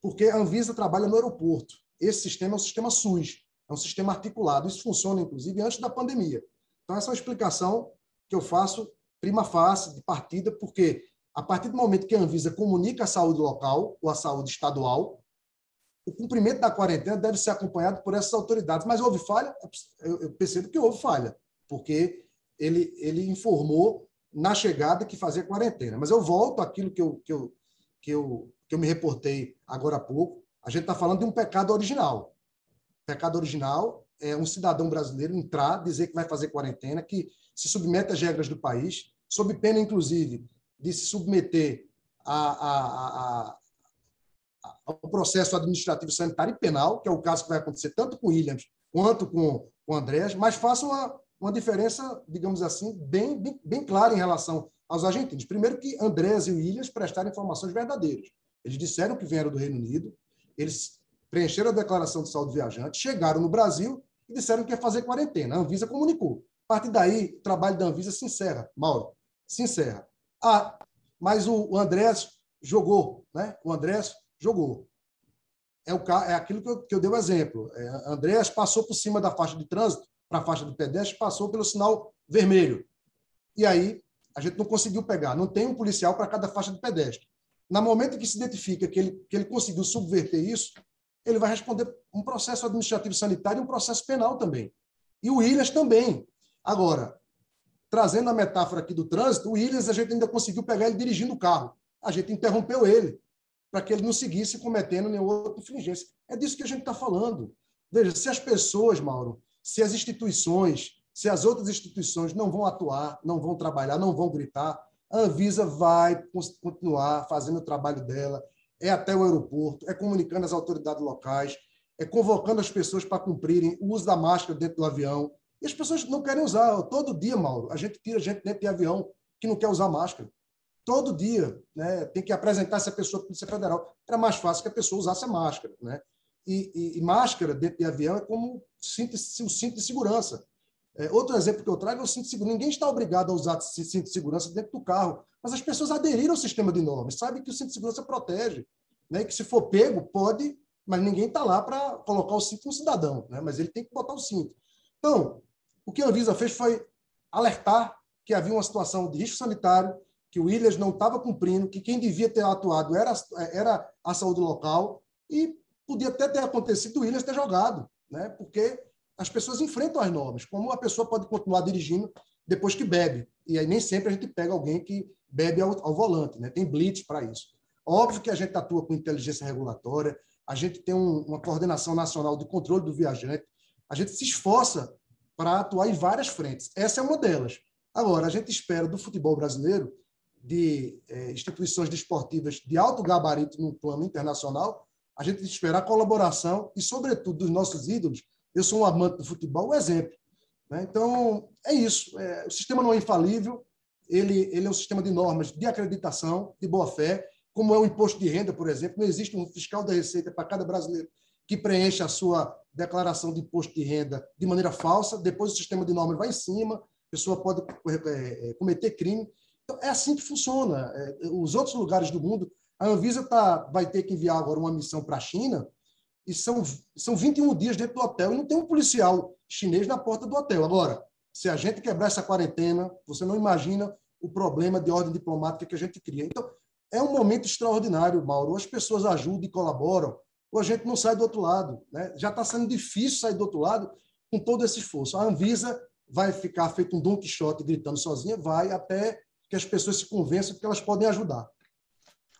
porque a Anvisa trabalha no aeroporto. esse sistema é um sistema SUS, é um sistema articulado. Isso funciona, inclusive, antes da pandemia. Então, essa é uma explicação que eu faço prima facie, de partida, porque a partir do momento que a Anvisa comunica a saúde local ou a saúde estadual, o cumprimento da quarentena deve ser acompanhado por essas autoridades. Mas houve falha? Eu percebo que houve falha, porque ele, ele informou na chegada que fazia quarentena. Mas eu volto àquilo que eu, que eu, que eu, que eu me reportei agora há pouco. A gente está falando de um pecado original. Pecado original é um cidadão brasileiro entrar, dizer que vai fazer quarentena, que se submete às regras do país, sob pena, inclusive, de se submeter a, a, a, ao processo administrativo sanitário e penal, que é o caso que vai acontecer tanto com Williams quanto com o Andrés, mas faça uma, uma diferença, digamos assim, bem, bem, bem clara em relação aos argentinos. Primeiro que Andrés e o Williams prestaram informações verdadeiras. Eles disseram que vieram do Reino Unido, eles preencheram a declaração de saúde viajante, chegaram no Brasil e disseram que ia fazer quarentena. A Anvisa comunicou. A partir daí, o trabalho da Anvisa se encerra, Mauro, se encerra. Ah, mas o, Andrés jogou, né? O Andrés jogou. É, o, é aquilo que eu, que eu dei o exemplo. É, Andrés passou por cima da faixa de trânsito para a faixa de pedestre, passou pelo sinal vermelho. E aí, a gente não conseguiu pegar. Não tem um policial para cada faixa de pedestre. No momento que se identifica que ele, que ele conseguiu subverter isso, ele vai responder um processo administrativo sanitário e um processo penal também. E o Williams também. Agora, trazendo a metáfora aqui do trânsito, o Williams a gente ainda conseguiu pegar ele dirigindo o carro. A gente interrompeu ele para que ele não seguisse cometendo nenhuma outra infringência. É disso que a gente está falando. Veja, se as pessoas, Mauro, se as instituições, se as outras instituições não vão atuar, não vão trabalhar, não vão gritar, a Anvisa vai continuar fazendo o trabalho dela, é até o aeroporto, é comunicando as autoridades locais, é convocando as pessoas para cumprirem o uso da máscara dentro do avião. E as pessoas não querem usar. Todo dia, Mauro, a gente tira gente dentro de avião que não quer usar máscara. Todo dia, né? Tem que apresentar essa pessoa para a Polícia Federal. Era mais fácil que a pessoa usasse a máscara, né? E, e, e máscara dentro de avião é como cinto, o cinto de segurança. É, outro exemplo que eu trago é o cinto de segurança. Ninguém está obrigado a usar cinto de segurança dentro do carro, mas as pessoas aderiram ao sistema de normas, sabem que o cinto de segurança protege, né? Que se for pego, pode, mas ninguém está lá para colocar o cinto no cidadão, né? mas ele tem que botar o cinto. Então, o que a Anvisa fez foi alertar que havia uma situação de risco sanitário, que o Williams não estava cumprindo, que quem devia ter atuado era, era a saúde local, e podia até ter acontecido o Williams ter jogado, né? porque as pessoas enfrentam as normas. Como a pessoa pode continuar dirigindo depois que bebe? E aí nem sempre a gente pega alguém que bebe ao, ao volante, né? tem blitz para isso. Óbvio que a gente atua com inteligência regulatória, a gente tem um, uma coordenação nacional de controle do viajante, a gente se esforça para atuar em várias frentes. Essa é uma delas. Agora, a gente espera do futebol brasileiro, de é, instituições desportivas de alto gabarito no plano internacional, a gente espera a colaboração e, sobretudo, dos nossos ídolos. Eu sou um amante do futebol, um exemplo. Né? Então, é isso. É, o sistema não é infalível, ele, ele é um sistema de normas de acreditação, de boa-fé, como é o imposto de renda, por exemplo. Não existe um fiscal da Receita para cada brasileiro que preenche a sua declaração de imposto de renda de maneira falsa, depois o sistema de normas vai em cima, a pessoa pode é, é, cometer crime. Então, é assim que funciona. É, os outros lugares do mundo, a Anvisa tá, vai ter que enviar agora uma missão para a China, e são, são 21 dias dentro do hotel, e não tem um policial chinês na porta do hotel. Agora, se a gente quebrar essa quarentena, você não imagina o problema de ordem diplomática que a gente cria. Então, é um momento extraordinário, Mauro. As pessoas ajudam e colaboram, ou a gente não sai do outro lado. Né? Já está sendo difícil sair do outro lado com todo esse esforço. A Anvisa vai ficar feito um Don Quixote gritando sozinha, vai até que as pessoas se convençam que elas podem ajudar.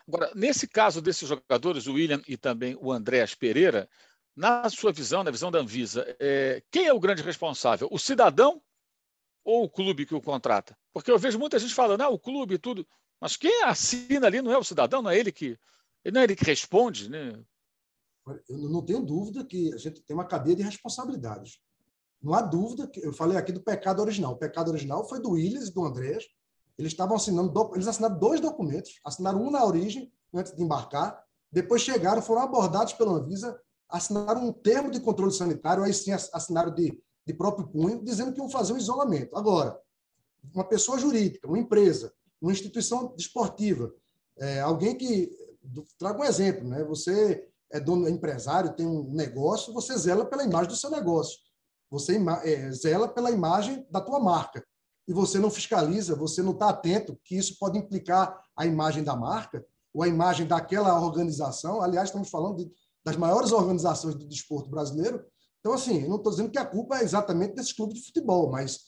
Agora, nesse caso desses jogadores, o William e também o Andréas Pereira, na sua visão, na visão da Anvisa, é, quem é o grande responsável? O cidadão ou o clube que o contrata? Porque eu vejo muita gente falando, ah, o clube e tudo. Mas quem assina ali não é o cidadão, não é ele que, não é ele que responde, né? Eu não tenho dúvida que a gente tem uma cadeia de responsabilidades. Não há dúvida que eu falei aqui do pecado original. O pecado original foi do Willis e do Andrés. Eles estavam assinando, eles assinaram dois documentos, assinaram um na origem antes de embarcar, depois chegaram, foram abordados pela Anvisa, assinaram um termo de controle sanitário, aí sim assinaram de, de próprio punho, dizendo que iam fazer um isolamento. Agora, uma pessoa jurídica, uma empresa, uma instituição desportiva, é, alguém que traga um exemplo, né? Você é dono, é empresário, tem um negócio, você zela pela imagem do seu negócio. Você é, zela pela imagem da tua marca. E você não fiscaliza, você não está atento que isso pode implicar a imagem da marca ou a imagem daquela organização. Aliás, estamos falando de, das maiores organizações do desporto brasileiro. Então, assim, não estou dizendo que a culpa é exatamente desse clube de futebol, mas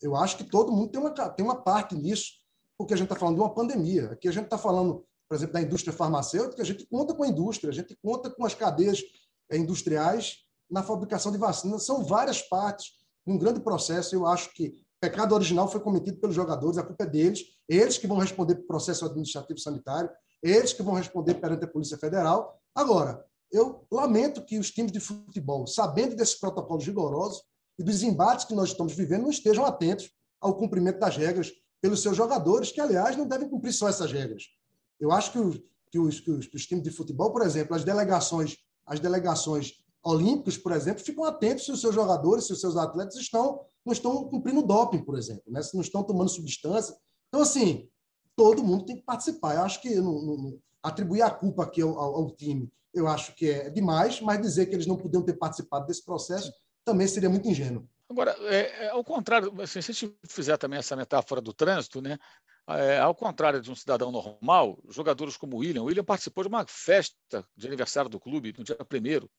eu acho que todo mundo tem uma, tem uma parte nisso, porque a gente está falando de uma pandemia. Aqui a gente está falando, por exemplo, da indústria farmacêutica, a gente conta com a indústria, a gente conta com as cadeias eh, industriais na fabricação de vacinas. São várias partes um grande processo. Eu acho que pecado original foi cometido pelos jogadores, a culpa é deles, eles que vão responder pelo processo administrativo sanitário, eles que vão responder perante a Polícia Federal. Agora, eu lamento que os times de futebol, sabendo desses protocolos rigorosos e dos embates que nós estamos vivendo, não estejam atentos ao cumprimento das regras pelos seus jogadores, que, aliás, não devem cumprir só essas regras. Eu acho que os, que os, que os, que os times de futebol, por exemplo, as delegações, as delegações olímpicos, por exemplo, ficam atentos se os seus jogadores, se os seus atletas estão não estão cumprindo doping, por exemplo, né? se não estão tomando substância. Então, assim, todo mundo tem que participar. Eu acho que não, não, atribuir a culpa aqui ao, ao, ao, time, eu acho que é demais, mas dizer que eles não podiam ter participado desse processo também seria muito ingênuo. Agora, é, é, ao contrário, assim, se a gente fizer também essa metáfora do trânsito, né? É, ao contrário de um cidadão normal, jogadores como o William, o William participou de uma festa de aniversário do clube no dia primeiro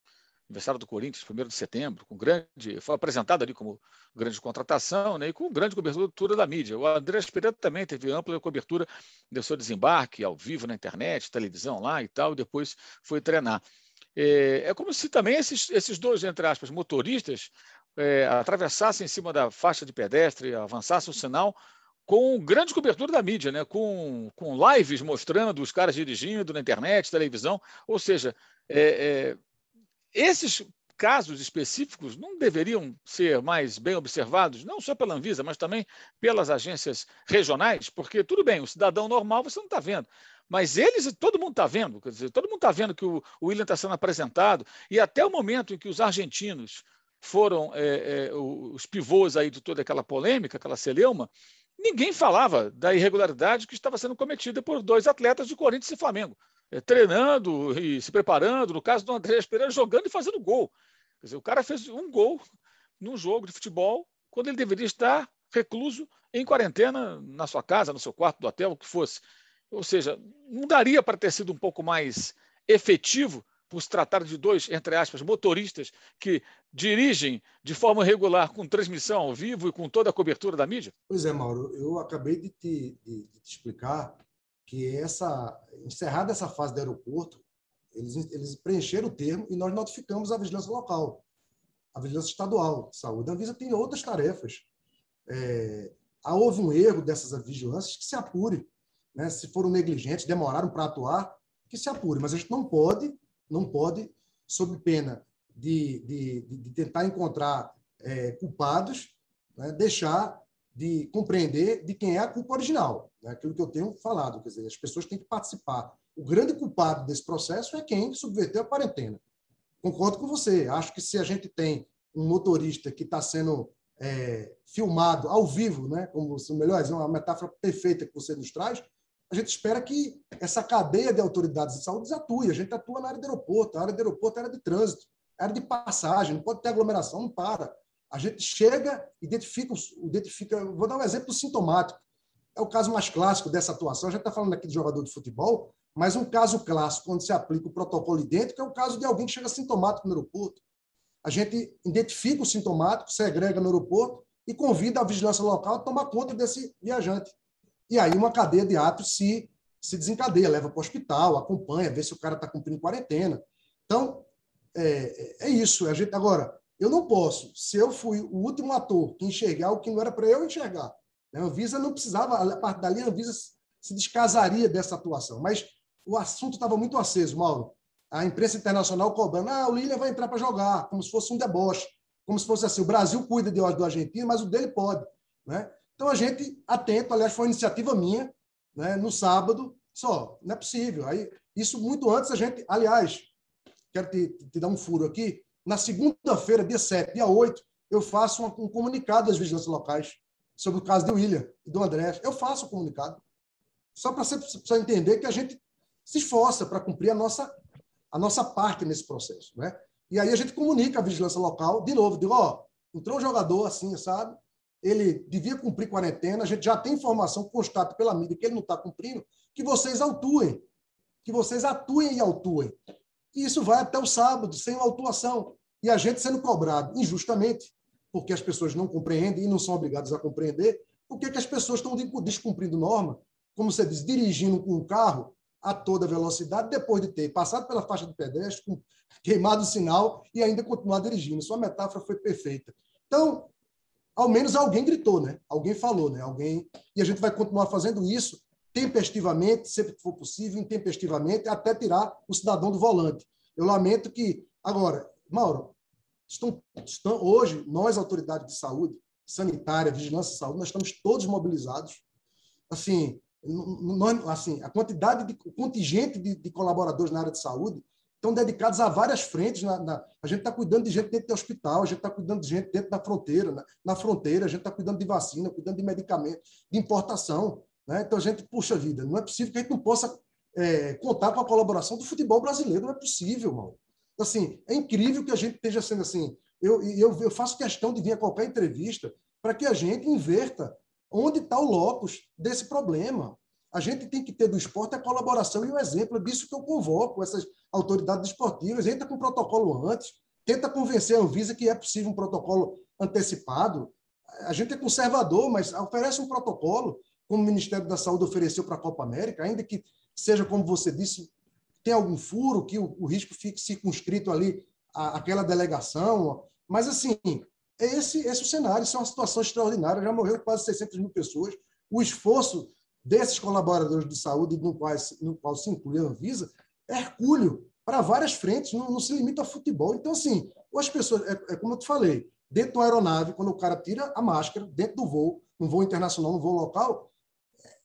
aniversário do Corinthians, 1 de setembro, com grande, foi apresentado ali como grande contratação, né, e com grande cobertura da mídia. O André Pereira também teve ampla cobertura do seu desembarque ao vivo na internet, televisão lá e tal, e depois foi treinar. É, é como se também esses, esses dois, entre aspas, motoristas é, atravessassem em cima da faixa de pedestre, avançassem o sinal com grande cobertura da mídia, né? com, com lives mostrando os caras dirigindo na internet, televisão, ou seja, é, é, esses casos específicos não deveriam ser mais bem observados, não só pela Anvisa, mas também pelas agências regionais, porque tudo bem, o cidadão normal você não está vendo, mas eles, todo mundo está vendo, quer dizer, todo mundo está vendo que o, William está sendo apresentado, e até o momento em que os argentinos foram é, é, os pivôs aí de toda aquela polêmica, aquela celeuma, ninguém falava da irregularidade que estava sendo cometida por dois atletas de Corinthians e Flamengo. É, treinando e se preparando, no caso do André Pereira, jogando e fazendo gol. Quer dizer, o cara fez um gol num jogo de futebol quando ele deveria estar recluso em quarentena na sua casa, no seu quarto do hotel, o que fosse. Ou seja, não daria para ter sido um pouco mais efetivo por se tratar de dois, entre aspas, motoristas que dirigem de forma regular, com transmissão ao vivo e com toda a cobertura da mídia? Pois é, Mauro, eu acabei de te, de, de te explicar que essa encerrada essa fase do aeroporto, eles, eles preencheram o termo e nós notificamos a vigilância local, a vigilância estadual de saúde. A Anvisa tem outras tarefas. É, houve um erro dessas vigilâncias que se apure. Né? Se foram negligentes, demoraram para atuar, que se apure. Mas a gente não pode, não pode, sob pena de, de, de tentar encontrar é, culpados, né? deixar de compreender de quem é a culpa original. Né? Aquilo que eu tenho falado, quer dizer, as pessoas têm que participar. O grande culpado desse processo é quem subverteu a quarentena. Concordo com você. Acho que se a gente tem um motorista que está sendo é, filmado ao vivo, né, como melhor é uma metáfora perfeita que você nos traz, a gente espera que essa cadeia de autoridades de saúde atue. A gente atua na área do aeroporto, a área do aeroporto é área de trânsito, é área de passagem, não pode ter aglomeração, não para. A gente chega, identifica, identifica. Vou dar um exemplo sintomático. É o caso mais clássico dessa atuação. Gente está falando aqui de jogador de futebol, mas um caso clássico, onde se aplica o protocolo idêntico, é o caso de alguém que chega sintomático no aeroporto. A gente identifica o sintomático, segrega no aeroporto e convida a vigilância local a tomar conta desse viajante. E aí uma cadeia de atos se, se desencadeia, leva para o hospital, acompanha, vê se o cara está cumprindo quarentena. Então, é, é isso. A gente, agora, eu não posso, se eu fui o último ator que enxergar o que não era para eu enxergar. Né? A Anvisa não precisava, a partir dali a Anvisa se descasaria dessa atuação. Mas o assunto estava muito aceso, Mauro. A imprensa internacional cobrando, ah, o Lilian vai entrar para jogar, como se fosse um deboche, como se fosse assim, o Brasil cuida de do argentino, mas o dele pode. Né? Então a gente, atento, aliás, foi uma iniciativa minha, né, no sábado, só, não é possível. Aí, isso muito antes a gente, aliás, quero te, te dar um furo aqui, na segunda-feira, dia 7, dia 8, eu faço um, comunicado às vigilâncias locais sobre o caso do William e do André. Eu faço o comunicado. Só para você entender que a gente se esforça para cumprir a nossa, a nossa parte nesse processo. Né? E aí a gente comunica a vigilância local, de novo, digo, ó, entrou um jogador assim, sabe? Ele devia cumprir quarentena, a gente já tem informação, constata pela mídia que ele não está cumprindo, que vocês autuem, que vocês atuem e autuem. E isso vai até o sábado, sem autuação. E a gente sendo cobrado injustamente, porque as pessoas não compreendem e não são obrigadas a compreender, por que as pessoas estão descumprindo norma, como você diz, dirigindo com um carro a toda velocidade, depois de ter passado pela faixa de pedestre, queimado o sinal e ainda continuar dirigindo. Sua metáfora foi perfeita. Então, ao menos alguém gritou, né? Alguém falou, né? Alguém e a gente vai continuar fazendo isso tempestivamente, sempre que for possível, intempestivamente, até tirar o cidadão do volante. Eu lamento que agora, Mauro, estão, estão hoje nós autoridades de saúde, sanitária, vigilância de saúde, nós estamos todos mobilizados. Assim, nós, assim, a quantidade de o contingente de, de, colaboradores na área de saúde estão dedicados a várias frentes. Na, na, a gente está cuidando de gente dentro do hospital, a gente está cuidando de gente dentro da fronteira, na, na fronteira, a gente está cuidando de vacina, cuidando de medicamento, de importação. Né? Então a gente, puxa vida, não é possível que a gente não possa é, contar com a colaboração do futebol brasileiro, não é possível, mano. Assim, é incrível que a gente esteja sendo assim. Eu, eu, eu faço questão de vir a qualquer entrevista para que a gente inverta onde está o locus desse problema. A gente tem que ter do esporte a colaboração e o exemplo. É disso que eu convoco essas autoridades esportivas. Entra com protocolo antes, tenta convencer a Anvisa que é possível um protocolo antecipado. A gente é conservador, mas oferece um protocolo, como o Ministério da Saúde ofereceu para a Copa América, ainda que seja, como você disse, tem algum furo, que o, o risco fique circunscrito ali à, àquela delegação. Mas, assim, esse, esse é o cenário, isso é uma situação extraordinária. Já morreu quase 600 mil pessoas. O esforço desses colaboradores de saúde, no qual, no qual se inclui a Anvisa, é hercúleo para várias frentes, não, não, se limita ao futebol. Então, assim, as pessoas, é, é como eu te falei, dentro da aeronave, quando o cara tira a máscara, dentro do voo, no voo internacional, no voo local,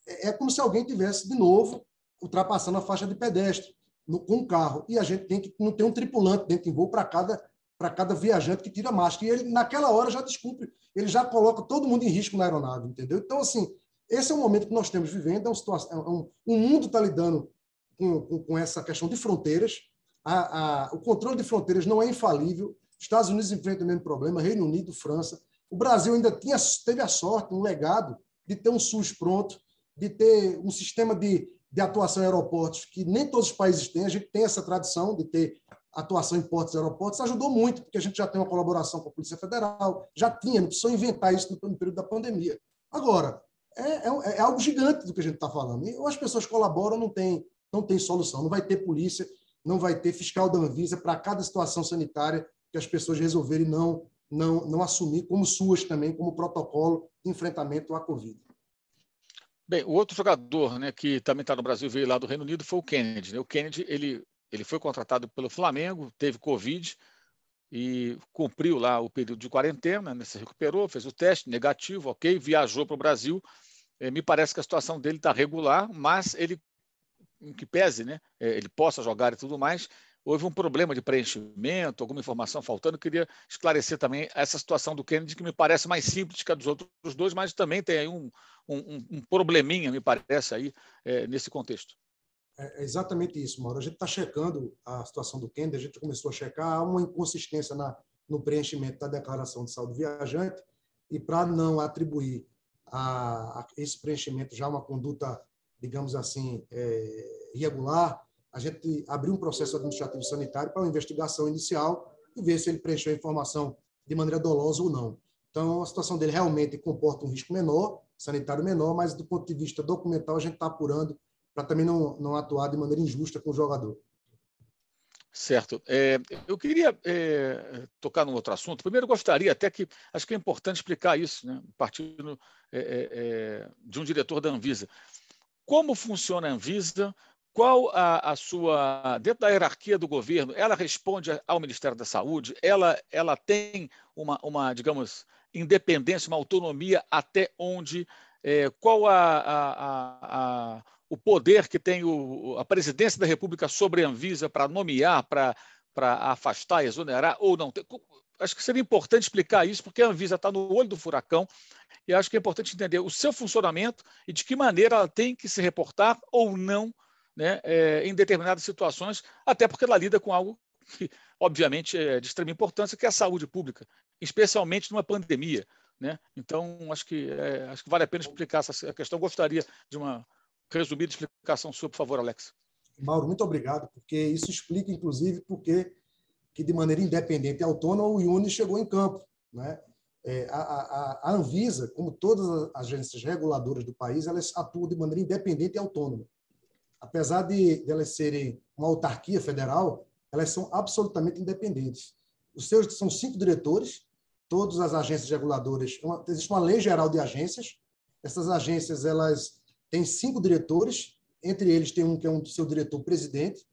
é, é como se alguém tivesse de novo ultrapassando a faixa de pedestre no, com o carro. E a gente tem que não ter um tripulante dentro do voo para cada para cada viajante que tira máscara. E ele, naquela hora, já desculpe, ele já coloca todo mundo em risco na aeronave, entendeu? Então, assim, esse é o momento que nós estamos vivendo, é uma situação, é um, o mundo está lidando com, com, com, essa questão de fronteiras. A, a, o controle de fronteiras não é infalível. Estados Unidos enfrentam o mesmo problema, Reino Unido, França. O Brasil ainda tinha, teve a sorte, um legado, de ter um SUS pronto, de ter um sistema de, de atuação em aeroportos que nem todos os países têm. A gente tem essa tradição de ter atuação em portos e aeroportos ajudou muito, porque a gente já tem uma colaboração com a Polícia Federal, já tinha, não precisou inventar isso no período da pandemia. Agora, é, é, é algo gigante do que a gente está falando. E ou as pessoas colaboram, não tem, não tem solução. Não vai ter polícia, não vai ter fiscal da Anvisa para cada situação sanitária que as pessoas resolverem não, não, não assumir como suas também, como protocolo de enfrentamento à Covid. Bem, o outro jogador né, que também está no Brasil, veio lá do Reino Unido, foi o Kennedy. Né? O Kennedy ele ele foi contratado pelo Flamengo, teve Covid e cumpriu lá o período de quarentena, né, se recuperou, fez o teste negativo, ok, viajou para o Brasil. É, me parece que a situação dele está regular, mas ele, em que pese, né, é, ele possa jogar e tudo mais, houve um problema de preenchimento, alguma informação faltando. Eu queria esclarecer também essa situação do Kennedy, que me parece mais simples que a dos outros dois, mas também tem aí um, um, um probleminha, me parece, aí, é, nesse contexto. É, é exatamente isso, Mauro. A gente está checando a situação do Kender, a gente começou a checar uma inconsistência na, no preenchimento da declaração de saúde viajante e para não atribuir a, a, esse preenchimento já uma conduta, digamos assim, é, irregular, a gente abriu um processo administrativo sanitário para uma investigação inicial e ver se ele preencheu a informação de maneira dolosa ou não. Então, a situação dele realmente comporta um risco menor, sanitário menor, mas do ponto de vista documental, a gente está apurando para também não, não atuar de maneira injusta com o jogador. Certo. É, eu queria é, tocar num outro assunto. Primeiro, gostaria até que, acho que é importante explicar isso, né? partindo é, é, é, de um diretor da Anvisa. Como funciona a Anvisa? Qual a, a, sua, dentro da hierarquia do governo, ela responde ao Ministério da Saúde? Ela, ela tem uma, uma, digamos, independência, uma autonomia até onde? É, qual a, a, a o poder que tem o, a presidência da República sobre a Anvisa para nomear, para, para afastar, exonerar ou não. Acho que seria importante explicar isso, porque a Anvisa está no olho do furacão e acho que é importante entender o seu funcionamento e de que maneira ela tem que se reportar ou não né, é, em determinadas situações, até porque ela lida com algo que, obviamente, é de extrema importância, que é a saúde pública, especialmente numa pandemia. Né? Então, acho que, é, acho que vale a pena explicar essa questão. Gostaria de uma resumida explicação sua, por favor, Alex. Mauro, muito obrigado, porque isso explica, inclusive, porque que de maneira independente e autônoma o IUNE chegou em campo. Né? É, a, a, a, Anvisa, como todas as agências reguladoras do país, elas atuam de maneira independente e autônoma. Apesar de, de elas serem uma autarquia federal, elas são absolutamente independentes. Os seus são cinco diretores, todas as agências reguladoras. Uma, existe uma lei geral de agências. Essas agências elas têm cinco diretores, entre eles tem um que é um seu diretor presidente.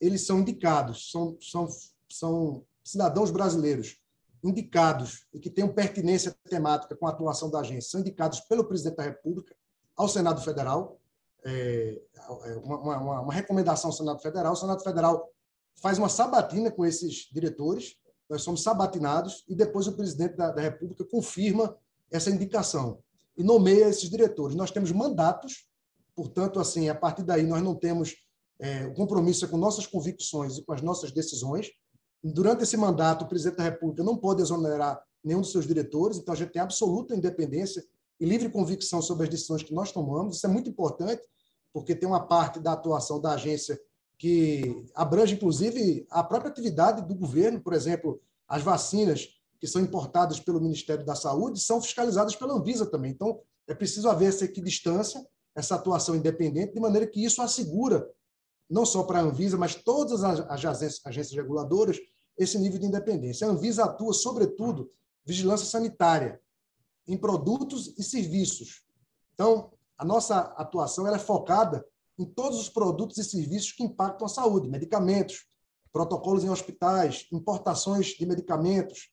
Eles são indicados, são, são, são cidadãos brasileiros indicados e que tenham pertinência temática com a atuação da agência, são indicados pelo presidente da República ao Senado Federal. É, é uma, uma, uma recomendação ao Senado Federal. O Senado Federal faz uma sabatina com esses diretores, nós somos sabatinados, e depois o presidente da, da República confirma essa indicação e nomeia esses diretores. Nós temos mandatos, portanto, assim, a partir daí nós não temos é, o compromisso com nossas convicções e com as nossas decisões. Durante esse mandato, o presidente da República não pode exonerar nenhum dos seus diretores, então a gente tem absoluta independência e livre convicção sobre as decisões que nós tomamos. Isso é muito importante, porque tem uma parte da atuação da agência que abrange, inclusive, a própria atividade do governo, por exemplo, as vacinas que são importadas pelo Ministério da Saúde são fiscalizadas pela Anvisa também. Então, é preciso haver essa equidistância, essa atuação independente, de maneira que isso assegura, não só para a Anvisa, mas todas as agências, reguladoras, esse nível de independência. A Anvisa atua, sobretudo, vigilância sanitária em produtos e serviços. Então, a nossa atuação é focada em todos os produtos e serviços que impactam a saúde, medicamentos, protocolos em hospitais, importações de medicamentos,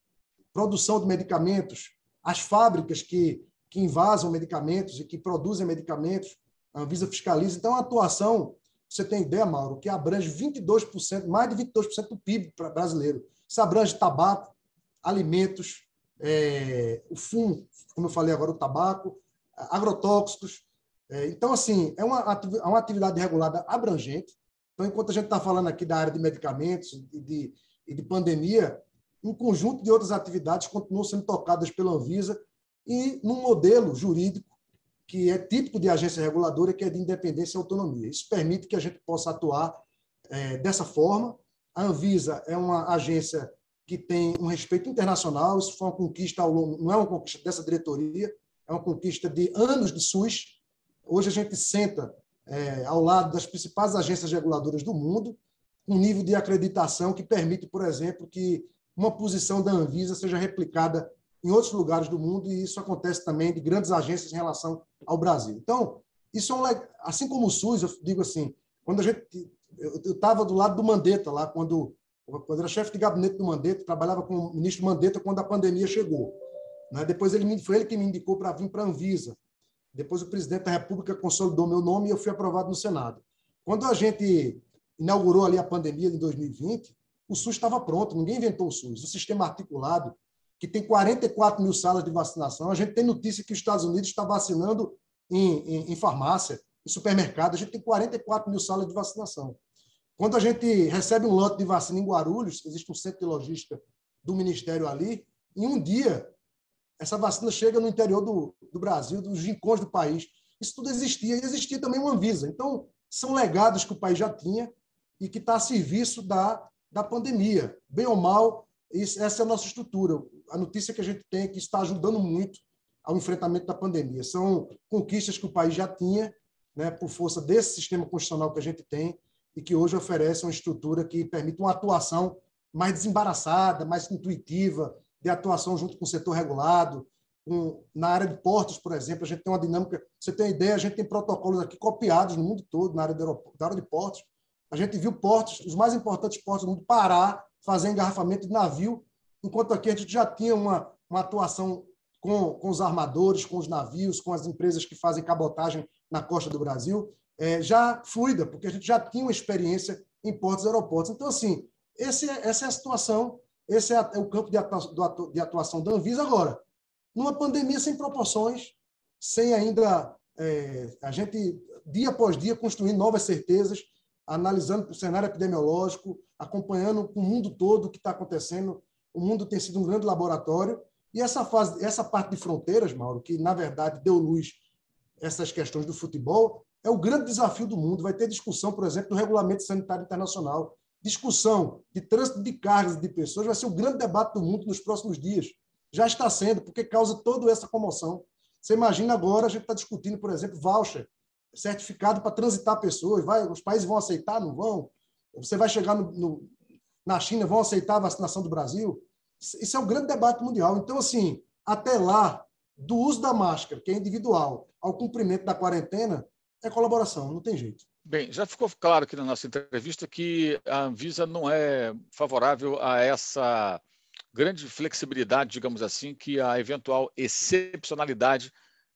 produção de medicamentos, as fábricas que, que invasam medicamentos e que produzem medicamentos, a Anvisa fiscaliza. Então, a atuação, você tem ideia, Mauro, que abrange 22%, mais de 22% do PIB brasileiro. Isso abrange tabaco, alimentos, é, o fumo, como eu falei agora, o tabaco, agrotóxicos, é, então, assim, é uma, é uma atividade regulada abrangente. Então, enquanto a gente está falando aqui da área de medicamentos e de, e de pandemia, um conjunto de outras atividades continuam sendo tocadas pela Anvisa e num modelo jurídico que é típico de agência reguladora, que é de independência e autonomia. Isso permite que a gente possa atuar é, dessa forma. A Anvisa é uma agência que tem um respeito internacional, isso foi uma conquista ao longo, não é uma conquista dessa diretoria, é uma conquista de anos de SUS, Hoje a gente senta é, ao lado das principais agências reguladoras do mundo, um nível de acreditação que permite, por exemplo, que uma posição da Anvisa seja replicada em outros lugares do mundo, e isso acontece também de grandes agências em relação ao Brasil. Então, isso é um, assim como o SUS, eu digo assim, quando a gente eu estava do lado do Mandetta lá quando quando era chefe de gabinete do Mandetta, trabalhava com o ministro Mandetta quando a pandemia chegou. Né? Depois ele foi ele que me indicou para vir para a Anvisa. Depois o presidente da República consolidou meu nome e eu fui aprovado no Senado. Quando a gente inaugurou ali a pandemia de 2020, o SUS estava pronto, ninguém inventou o SUS. O sistema articulado, que tem 44 mil salas de vacinação, a gente tem notícia que os Estados Unidos está vacinando em, em, em farmácia, em supermercado, a gente tem 44 mil salas de vacinação. Quando a gente recebe um lote de vacina em Guarulhos, existe um centro de logística do Ministério ali, em um dia essa vacina chega no interior do, do Brasil, dos rincões do país. Isso tudo existia, e existia também uma Anvisa. Então, são legados que o país já tinha e que está a serviço da, da pandemia. Bem ou mal, isso, essa é a nossa estrutura. A notícia que a gente tem é que está ajudando muito ao enfrentamento da pandemia. São conquistas que o país já tinha, né, por força desse sistema constitucional que a gente tem, e que hoje oferece uma estrutura que permite uma atuação mais desembaraçada, mais intuitiva, de atuação junto com o setor regulado. Com, na área de portos, por exemplo, a gente tem uma dinâmica. Você tem ideia, a gente tem protocolos aqui copiados no mundo todo, na área, de, área de portos. A gente viu portos, os mais importantes portos do mundo, parar, fazer engarrafamento de navio, enquanto aqui a gente já tinha uma, uma atuação com, com os armadores, com os navios, com as empresas que fazem cabotagem na costa do Brasil, é, já fluida, porque a gente já tinha uma experiência em portos e aeroportos. Então, assim, esse, é, essa é a situação esse é, é o campo de atuação, da Anvisa. Agora, numa pandemia sem proporções, sem ainda. É, a gente dia após dia, construindo novas certezas, analisando o cenário epidemiológico, acompanhando o mundo todo o que está acontecendo. O mundo tem sido um grande laboratório. E essa fase, essa parte de fronteiras, Mauro, que na verdade deu luz essas questões do futebol, é o grande desafio do mundo. Vai ter discussão, por exemplo, do regulamento sanitário internacional, discussão de trânsito de cargas e de pessoas, vai ser o grande debate do mundo nos próximos dias. Já está sendo, porque causa toda essa comoção. Você imagina agora a gente está discutindo, por exemplo, voucher, certificado para transitar pessoas. Vai, os países vão aceitar, não vão? Você vai chegar no, no, na China, vão aceitar a vacinação do Brasil? Isso é um grande debate mundial. Então, assim, até lá, do uso da máscara, que é individual, ao cumprimento da quarentena, é colaboração, não tem jeito. Bem, já ficou claro aqui na nossa entrevista que a Anvisa não é favorável a essa grande flexibilidade, digamos assim, que a eventual excepcionalidade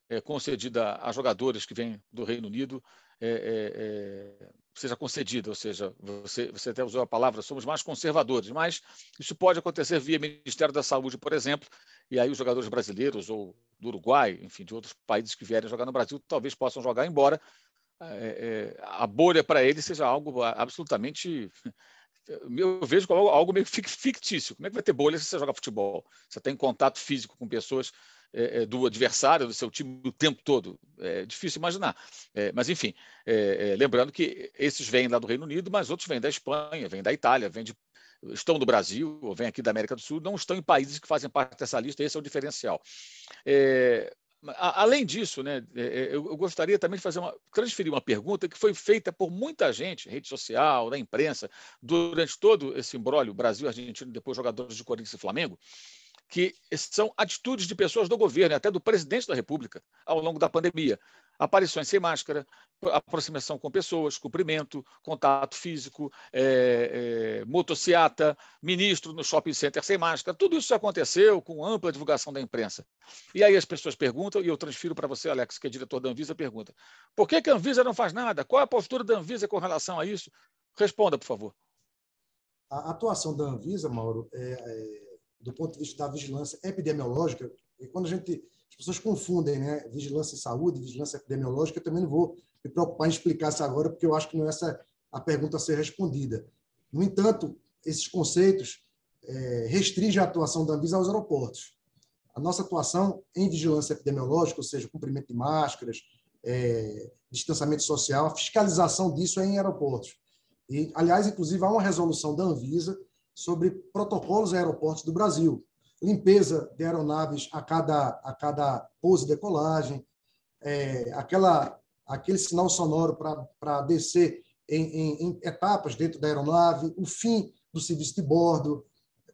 é, concedida a jogadores que vêm do Reino Unido é, é, seja concedida, ou seja, você, você até usou a palavra, somos mais conservadores, mas isso pode acontecer via Ministério da Saúde, por exemplo, e aí os jogadores brasileiros ou do Uruguai, enfim, de outros países que vierem jogar no Brasil, talvez possam jogar, embora é, é, a bolha para eles seja algo absolutamente. Eu vejo como algo meio fictício. Como é que vai ter bolha se você joga futebol? Você tem contato físico com pessoas é, é, do adversário, do seu time o tempo todo. É difícil imaginar. É, mas, enfim, é, é, lembrando que esses vêm lá do Reino Unido, mas outros vêm da Espanha, vêm da Itália, vêm de, estão do Brasil, ou vêm aqui da América do Sul, não estão em países que fazem parte dessa lista, esse é o diferencial. Além disso, né, eu gostaria também de fazer uma, transferir uma pergunta que foi feita por muita gente, rede social, na imprensa, durante todo esse embrólio Brasil, Argentina, depois jogadores de Corinthians e Flamengo, que são atitudes de pessoas do governo, até do presidente da República, ao longo da pandemia. Aparições sem máscara, aproximação com pessoas, cumprimento, contato físico, é, é, motociata, ministro no shopping center sem máscara, tudo isso aconteceu com ampla divulgação da imprensa. E aí as pessoas perguntam, e eu transfiro para você, Alex, que é diretor da Anvisa, pergunta: por que, que a Anvisa não faz nada? Qual a postura da Anvisa com relação a isso? Responda, por favor. A atuação da Anvisa, Mauro, é, é do ponto de vista da vigilância epidemiológica, e quando a gente as pessoas confundem, né, vigilância em saúde, vigilância epidemiológica, eu também não vou me preocupar em explicar isso agora, porque eu acho que não é essa a pergunta a ser respondida. No entanto, esses conceitos é, restringem a atuação da Anvisa aos aeroportos. A nossa atuação em vigilância epidemiológica, ou seja, cumprimento de máscaras, é, distanciamento social, a fiscalização disso é em aeroportos. E, aliás, inclusive, há uma resolução da Anvisa sobre protocolos aeroportos do Brasil. Limpeza de aeronaves a cada, a cada pouso e decolagem, é, aquela, aquele sinal sonoro para descer em, em, em etapas dentro da aeronave, o fim do serviço de bordo.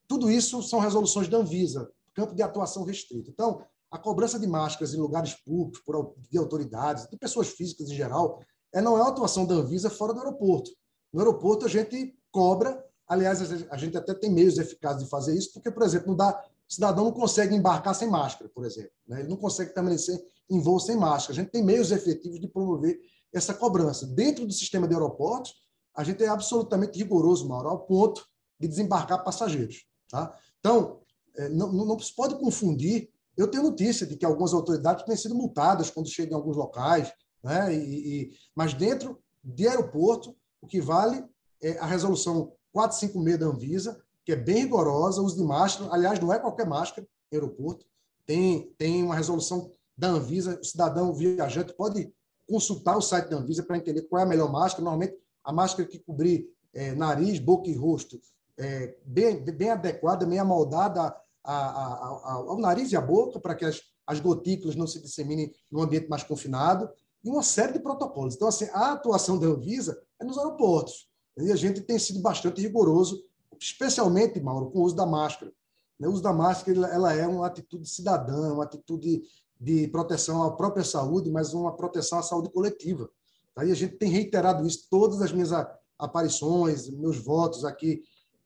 Tudo isso são resoluções da Anvisa, campo de atuação restrito. Então, a cobrança de máscaras em lugares públicos, por, de autoridades, de pessoas físicas em geral, é, não é uma atuação da Anvisa fora do aeroporto. No aeroporto, a gente cobra Aliás, a gente até tem meios eficazes de fazer isso, porque, por exemplo, não dá, o cidadão não consegue embarcar sem máscara, por exemplo. Né? Ele não consegue permanecer em voo sem máscara. A gente tem meios efetivos de promover essa cobrança. Dentro do sistema de aeroportos, a gente é absolutamente rigoroso, Mauro, ao ponto de desembarcar passageiros. Tá? Então, é, não, não se pode confundir. Eu tenho notícia de que algumas autoridades têm sido multadas quando chegam em alguns locais, né? e, e, mas dentro de aeroporto, o que vale é a resolução 456 da Anvisa, que é bem rigorosa, uso de máscara. Aliás, não é qualquer máscara aeroporto. Tem, tem uma resolução da Anvisa, o cidadão viajante pode consultar o site da Anvisa para entender qual é a melhor máscara. Normalmente, a máscara que cobrir é, nariz, boca e rosto é bem, bem adequada, bem amoldada a, a, a, ao nariz e à boca, para que as, as gotículas não se disseminem no ambiente mais confinado, e uma série de protocolos. Então, assim, a atuação da Anvisa é nos aeroportos. E a gente tem sido bastante rigoroso, especialmente, Mauro, com o uso da máscara. O uso da máscara ela é uma atitude cidadã, uma atitude de proteção à própria saúde, mas uma proteção à saúde coletiva. Aí a gente tem reiterado isso todas as minhas aparições, meus votos aqui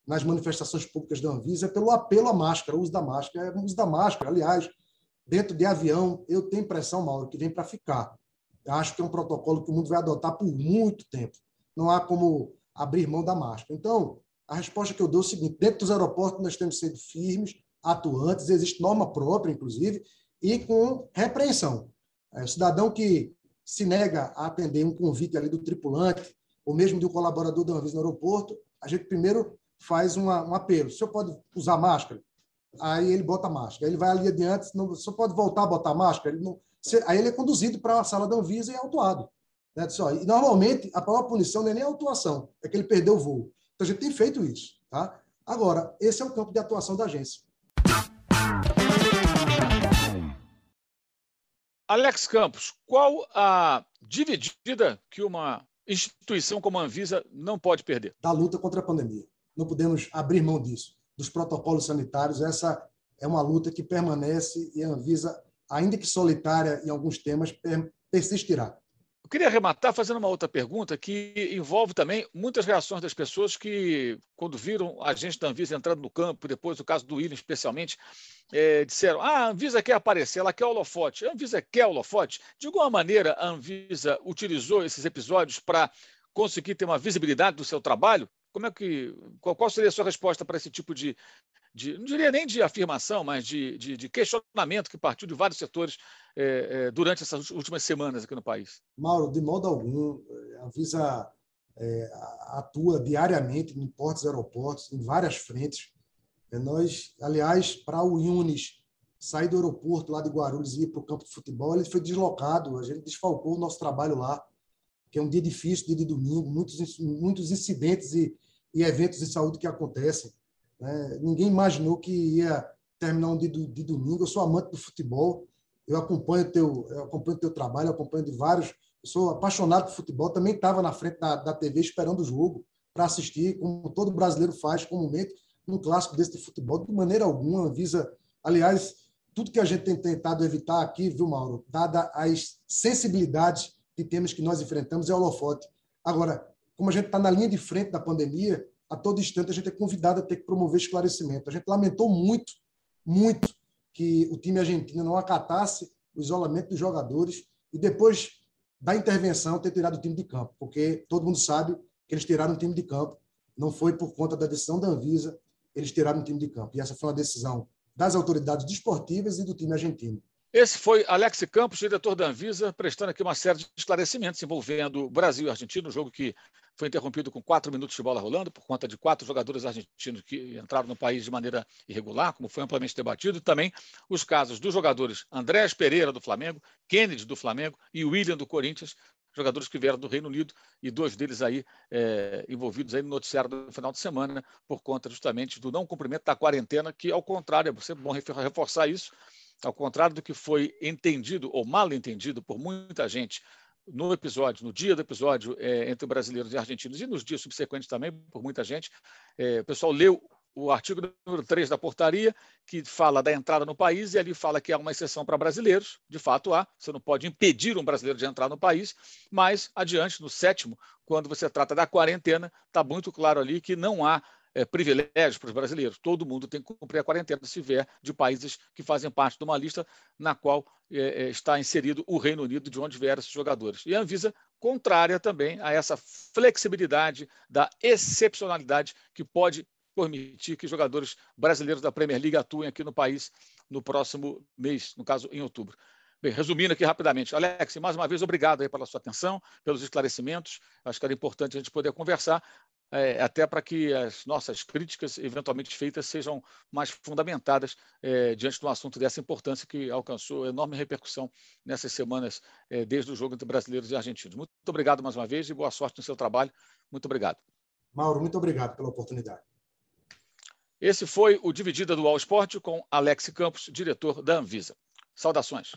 nas manifestações públicas da Anvisa, pelo apelo à máscara, o uso da máscara. O uso da máscara, aliás, dentro de avião, eu tenho impressão, Mauro, que vem para ficar. Eu acho que é um protocolo que o mundo vai adotar por muito tempo. Não há como abrir mão da máscara. Então, a resposta que eu dou é o seguinte: dentro dos aeroportos nós temos sido firmes, atuantes, existe norma própria, inclusive, e com repreensão. É, o cidadão que se nega a atender um convite ali do tripulante, ou mesmo de um colaborador da Anvisa no aeroporto, a gente primeiro faz uma, um apelo. O senhor pode usar máscara? Aí ele bota máscara. Ele vai ali adiante, não, só pode voltar a botar máscara? Ele não, aí ele é conduzido para a sala da Anvisa e é autuado. Né? E normalmente a própria punição não é nem a autuação, é que ele perdeu o voo. Então a gente tem feito isso. Tá? Agora, esse é o campo de atuação da agência. Alex Campos, qual a dividida que uma instituição como a Anvisa não pode perder? Da luta contra a pandemia. Não podemos abrir mão disso. Dos protocolos sanitários, essa é uma luta que permanece e a Anvisa, ainda que solitária em alguns temas, persistirá. Eu queria arrematar fazendo uma outra pergunta que envolve também muitas reações das pessoas que, quando viram a gente da Anvisa entrando no campo, depois o caso do William especialmente, é, disseram: ah, a Anvisa quer aparecer, ela quer holofote. A Anvisa quer holofote? De alguma maneira, a Anvisa utilizou esses episódios para conseguir ter uma visibilidade do seu trabalho? Como é que, qual, qual seria a sua resposta para esse tipo de, de, não diria nem de afirmação, mas de, de, de questionamento que partiu de vários setores é, é, durante essas últimas semanas aqui no país? Mauro, de modo algum, a Anvisa é, atua diariamente em portos e aeroportos, em várias frentes. Nós, aliás, para o Yunis sair do aeroporto lá de Guarulhos e ir para o campo de futebol, ele foi deslocado, a gente desfalcou o nosso trabalho lá, que é um dia difícil, dia de domingo, muitos, muitos incidentes e, e eventos de saúde que acontecem. Né? Ninguém imaginou que ia terminar um dia de, de domingo. Eu sou amante do futebol, eu acompanho teu, eu acompanho teu trabalho, eu acompanho de vários. Eu sou apaixonado por futebol. Também estava na frente da, da TV esperando o jogo para assistir, como todo brasileiro faz comumente num clássico desse de futebol. De maneira alguma, visa. Aliás, tudo que a gente tem tentado evitar aqui, viu, Mauro, dada as sensibilidades de temas que nós enfrentamos, é o holofote. Agora, como a gente está na linha de frente da pandemia, a todo instante a gente é convidado a ter que promover esclarecimento. A gente lamentou muito, muito, que o time argentino não acatasse o isolamento dos jogadores e depois da intervenção ter tirado o time de campo, porque todo mundo sabe que eles tiraram o time de campo, não foi por conta da decisão da Anvisa, eles tiraram o time de campo. E essa foi uma decisão das autoridades desportivas e do time argentino. Esse foi Alex Campos, diretor da Anvisa, prestando aqui uma série de esclarecimentos envolvendo Brasil e Argentina, um jogo que foi interrompido com quatro minutos de bola rolando por conta de quatro jogadores argentinos que entraram no país de maneira irregular, como foi amplamente debatido, e também os casos dos jogadores Andrés Pereira, do Flamengo, Kennedy, do Flamengo, e William, do Corinthians, jogadores que vieram do Reino Unido e dois deles aí é, envolvidos aí no noticiário do final de semana por conta justamente do não cumprimento da quarentena, que ao contrário, é bom reforçar isso, ao contrário do que foi entendido ou mal entendido por muita gente no episódio, no dia do episódio é, entre brasileiros e argentinos e nos dias subsequentes também por muita gente, é, o pessoal leu o artigo número 3 da portaria, que fala da entrada no país, e ali fala que há uma exceção para brasileiros, de fato há, você não pode impedir um brasileiro de entrar no país, mas adiante, no sétimo, quando você trata da quarentena, está muito claro ali que não há é, privilégios para os brasileiros. Todo mundo tem que cumprir a quarentena se vier de países que fazem parte de uma lista na qual é, está inserido o Reino Unido, de onde vieram esses jogadores. E a Anvisa contrária também a essa flexibilidade da excepcionalidade que pode permitir que jogadores brasileiros da Premier League atuem aqui no país no próximo mês, no caso em outubro. Bem, resumindo aqui rapidamente, Alex, mais uma vez, obrigado aí pela sua atenção, pelos esclarecimentos. Acho que era importante a gente poder conversar é, até para que as nossas críticas, eventualmente feitas, sejam mais fundamentadas é, diante de um assunto dessa importância que alcançou enorme repercussão nessas semanas, é, desde o jogo entre brasileiros e argentinos. Muito obrigado mais uma vez e boa sorte no seu trabalho. Muito obrigado. Mauro, muito obrigado pela oportunidade. Esse foi o Dividida do All Sport com Alex Campos, diretor da Anvisa. Saudações.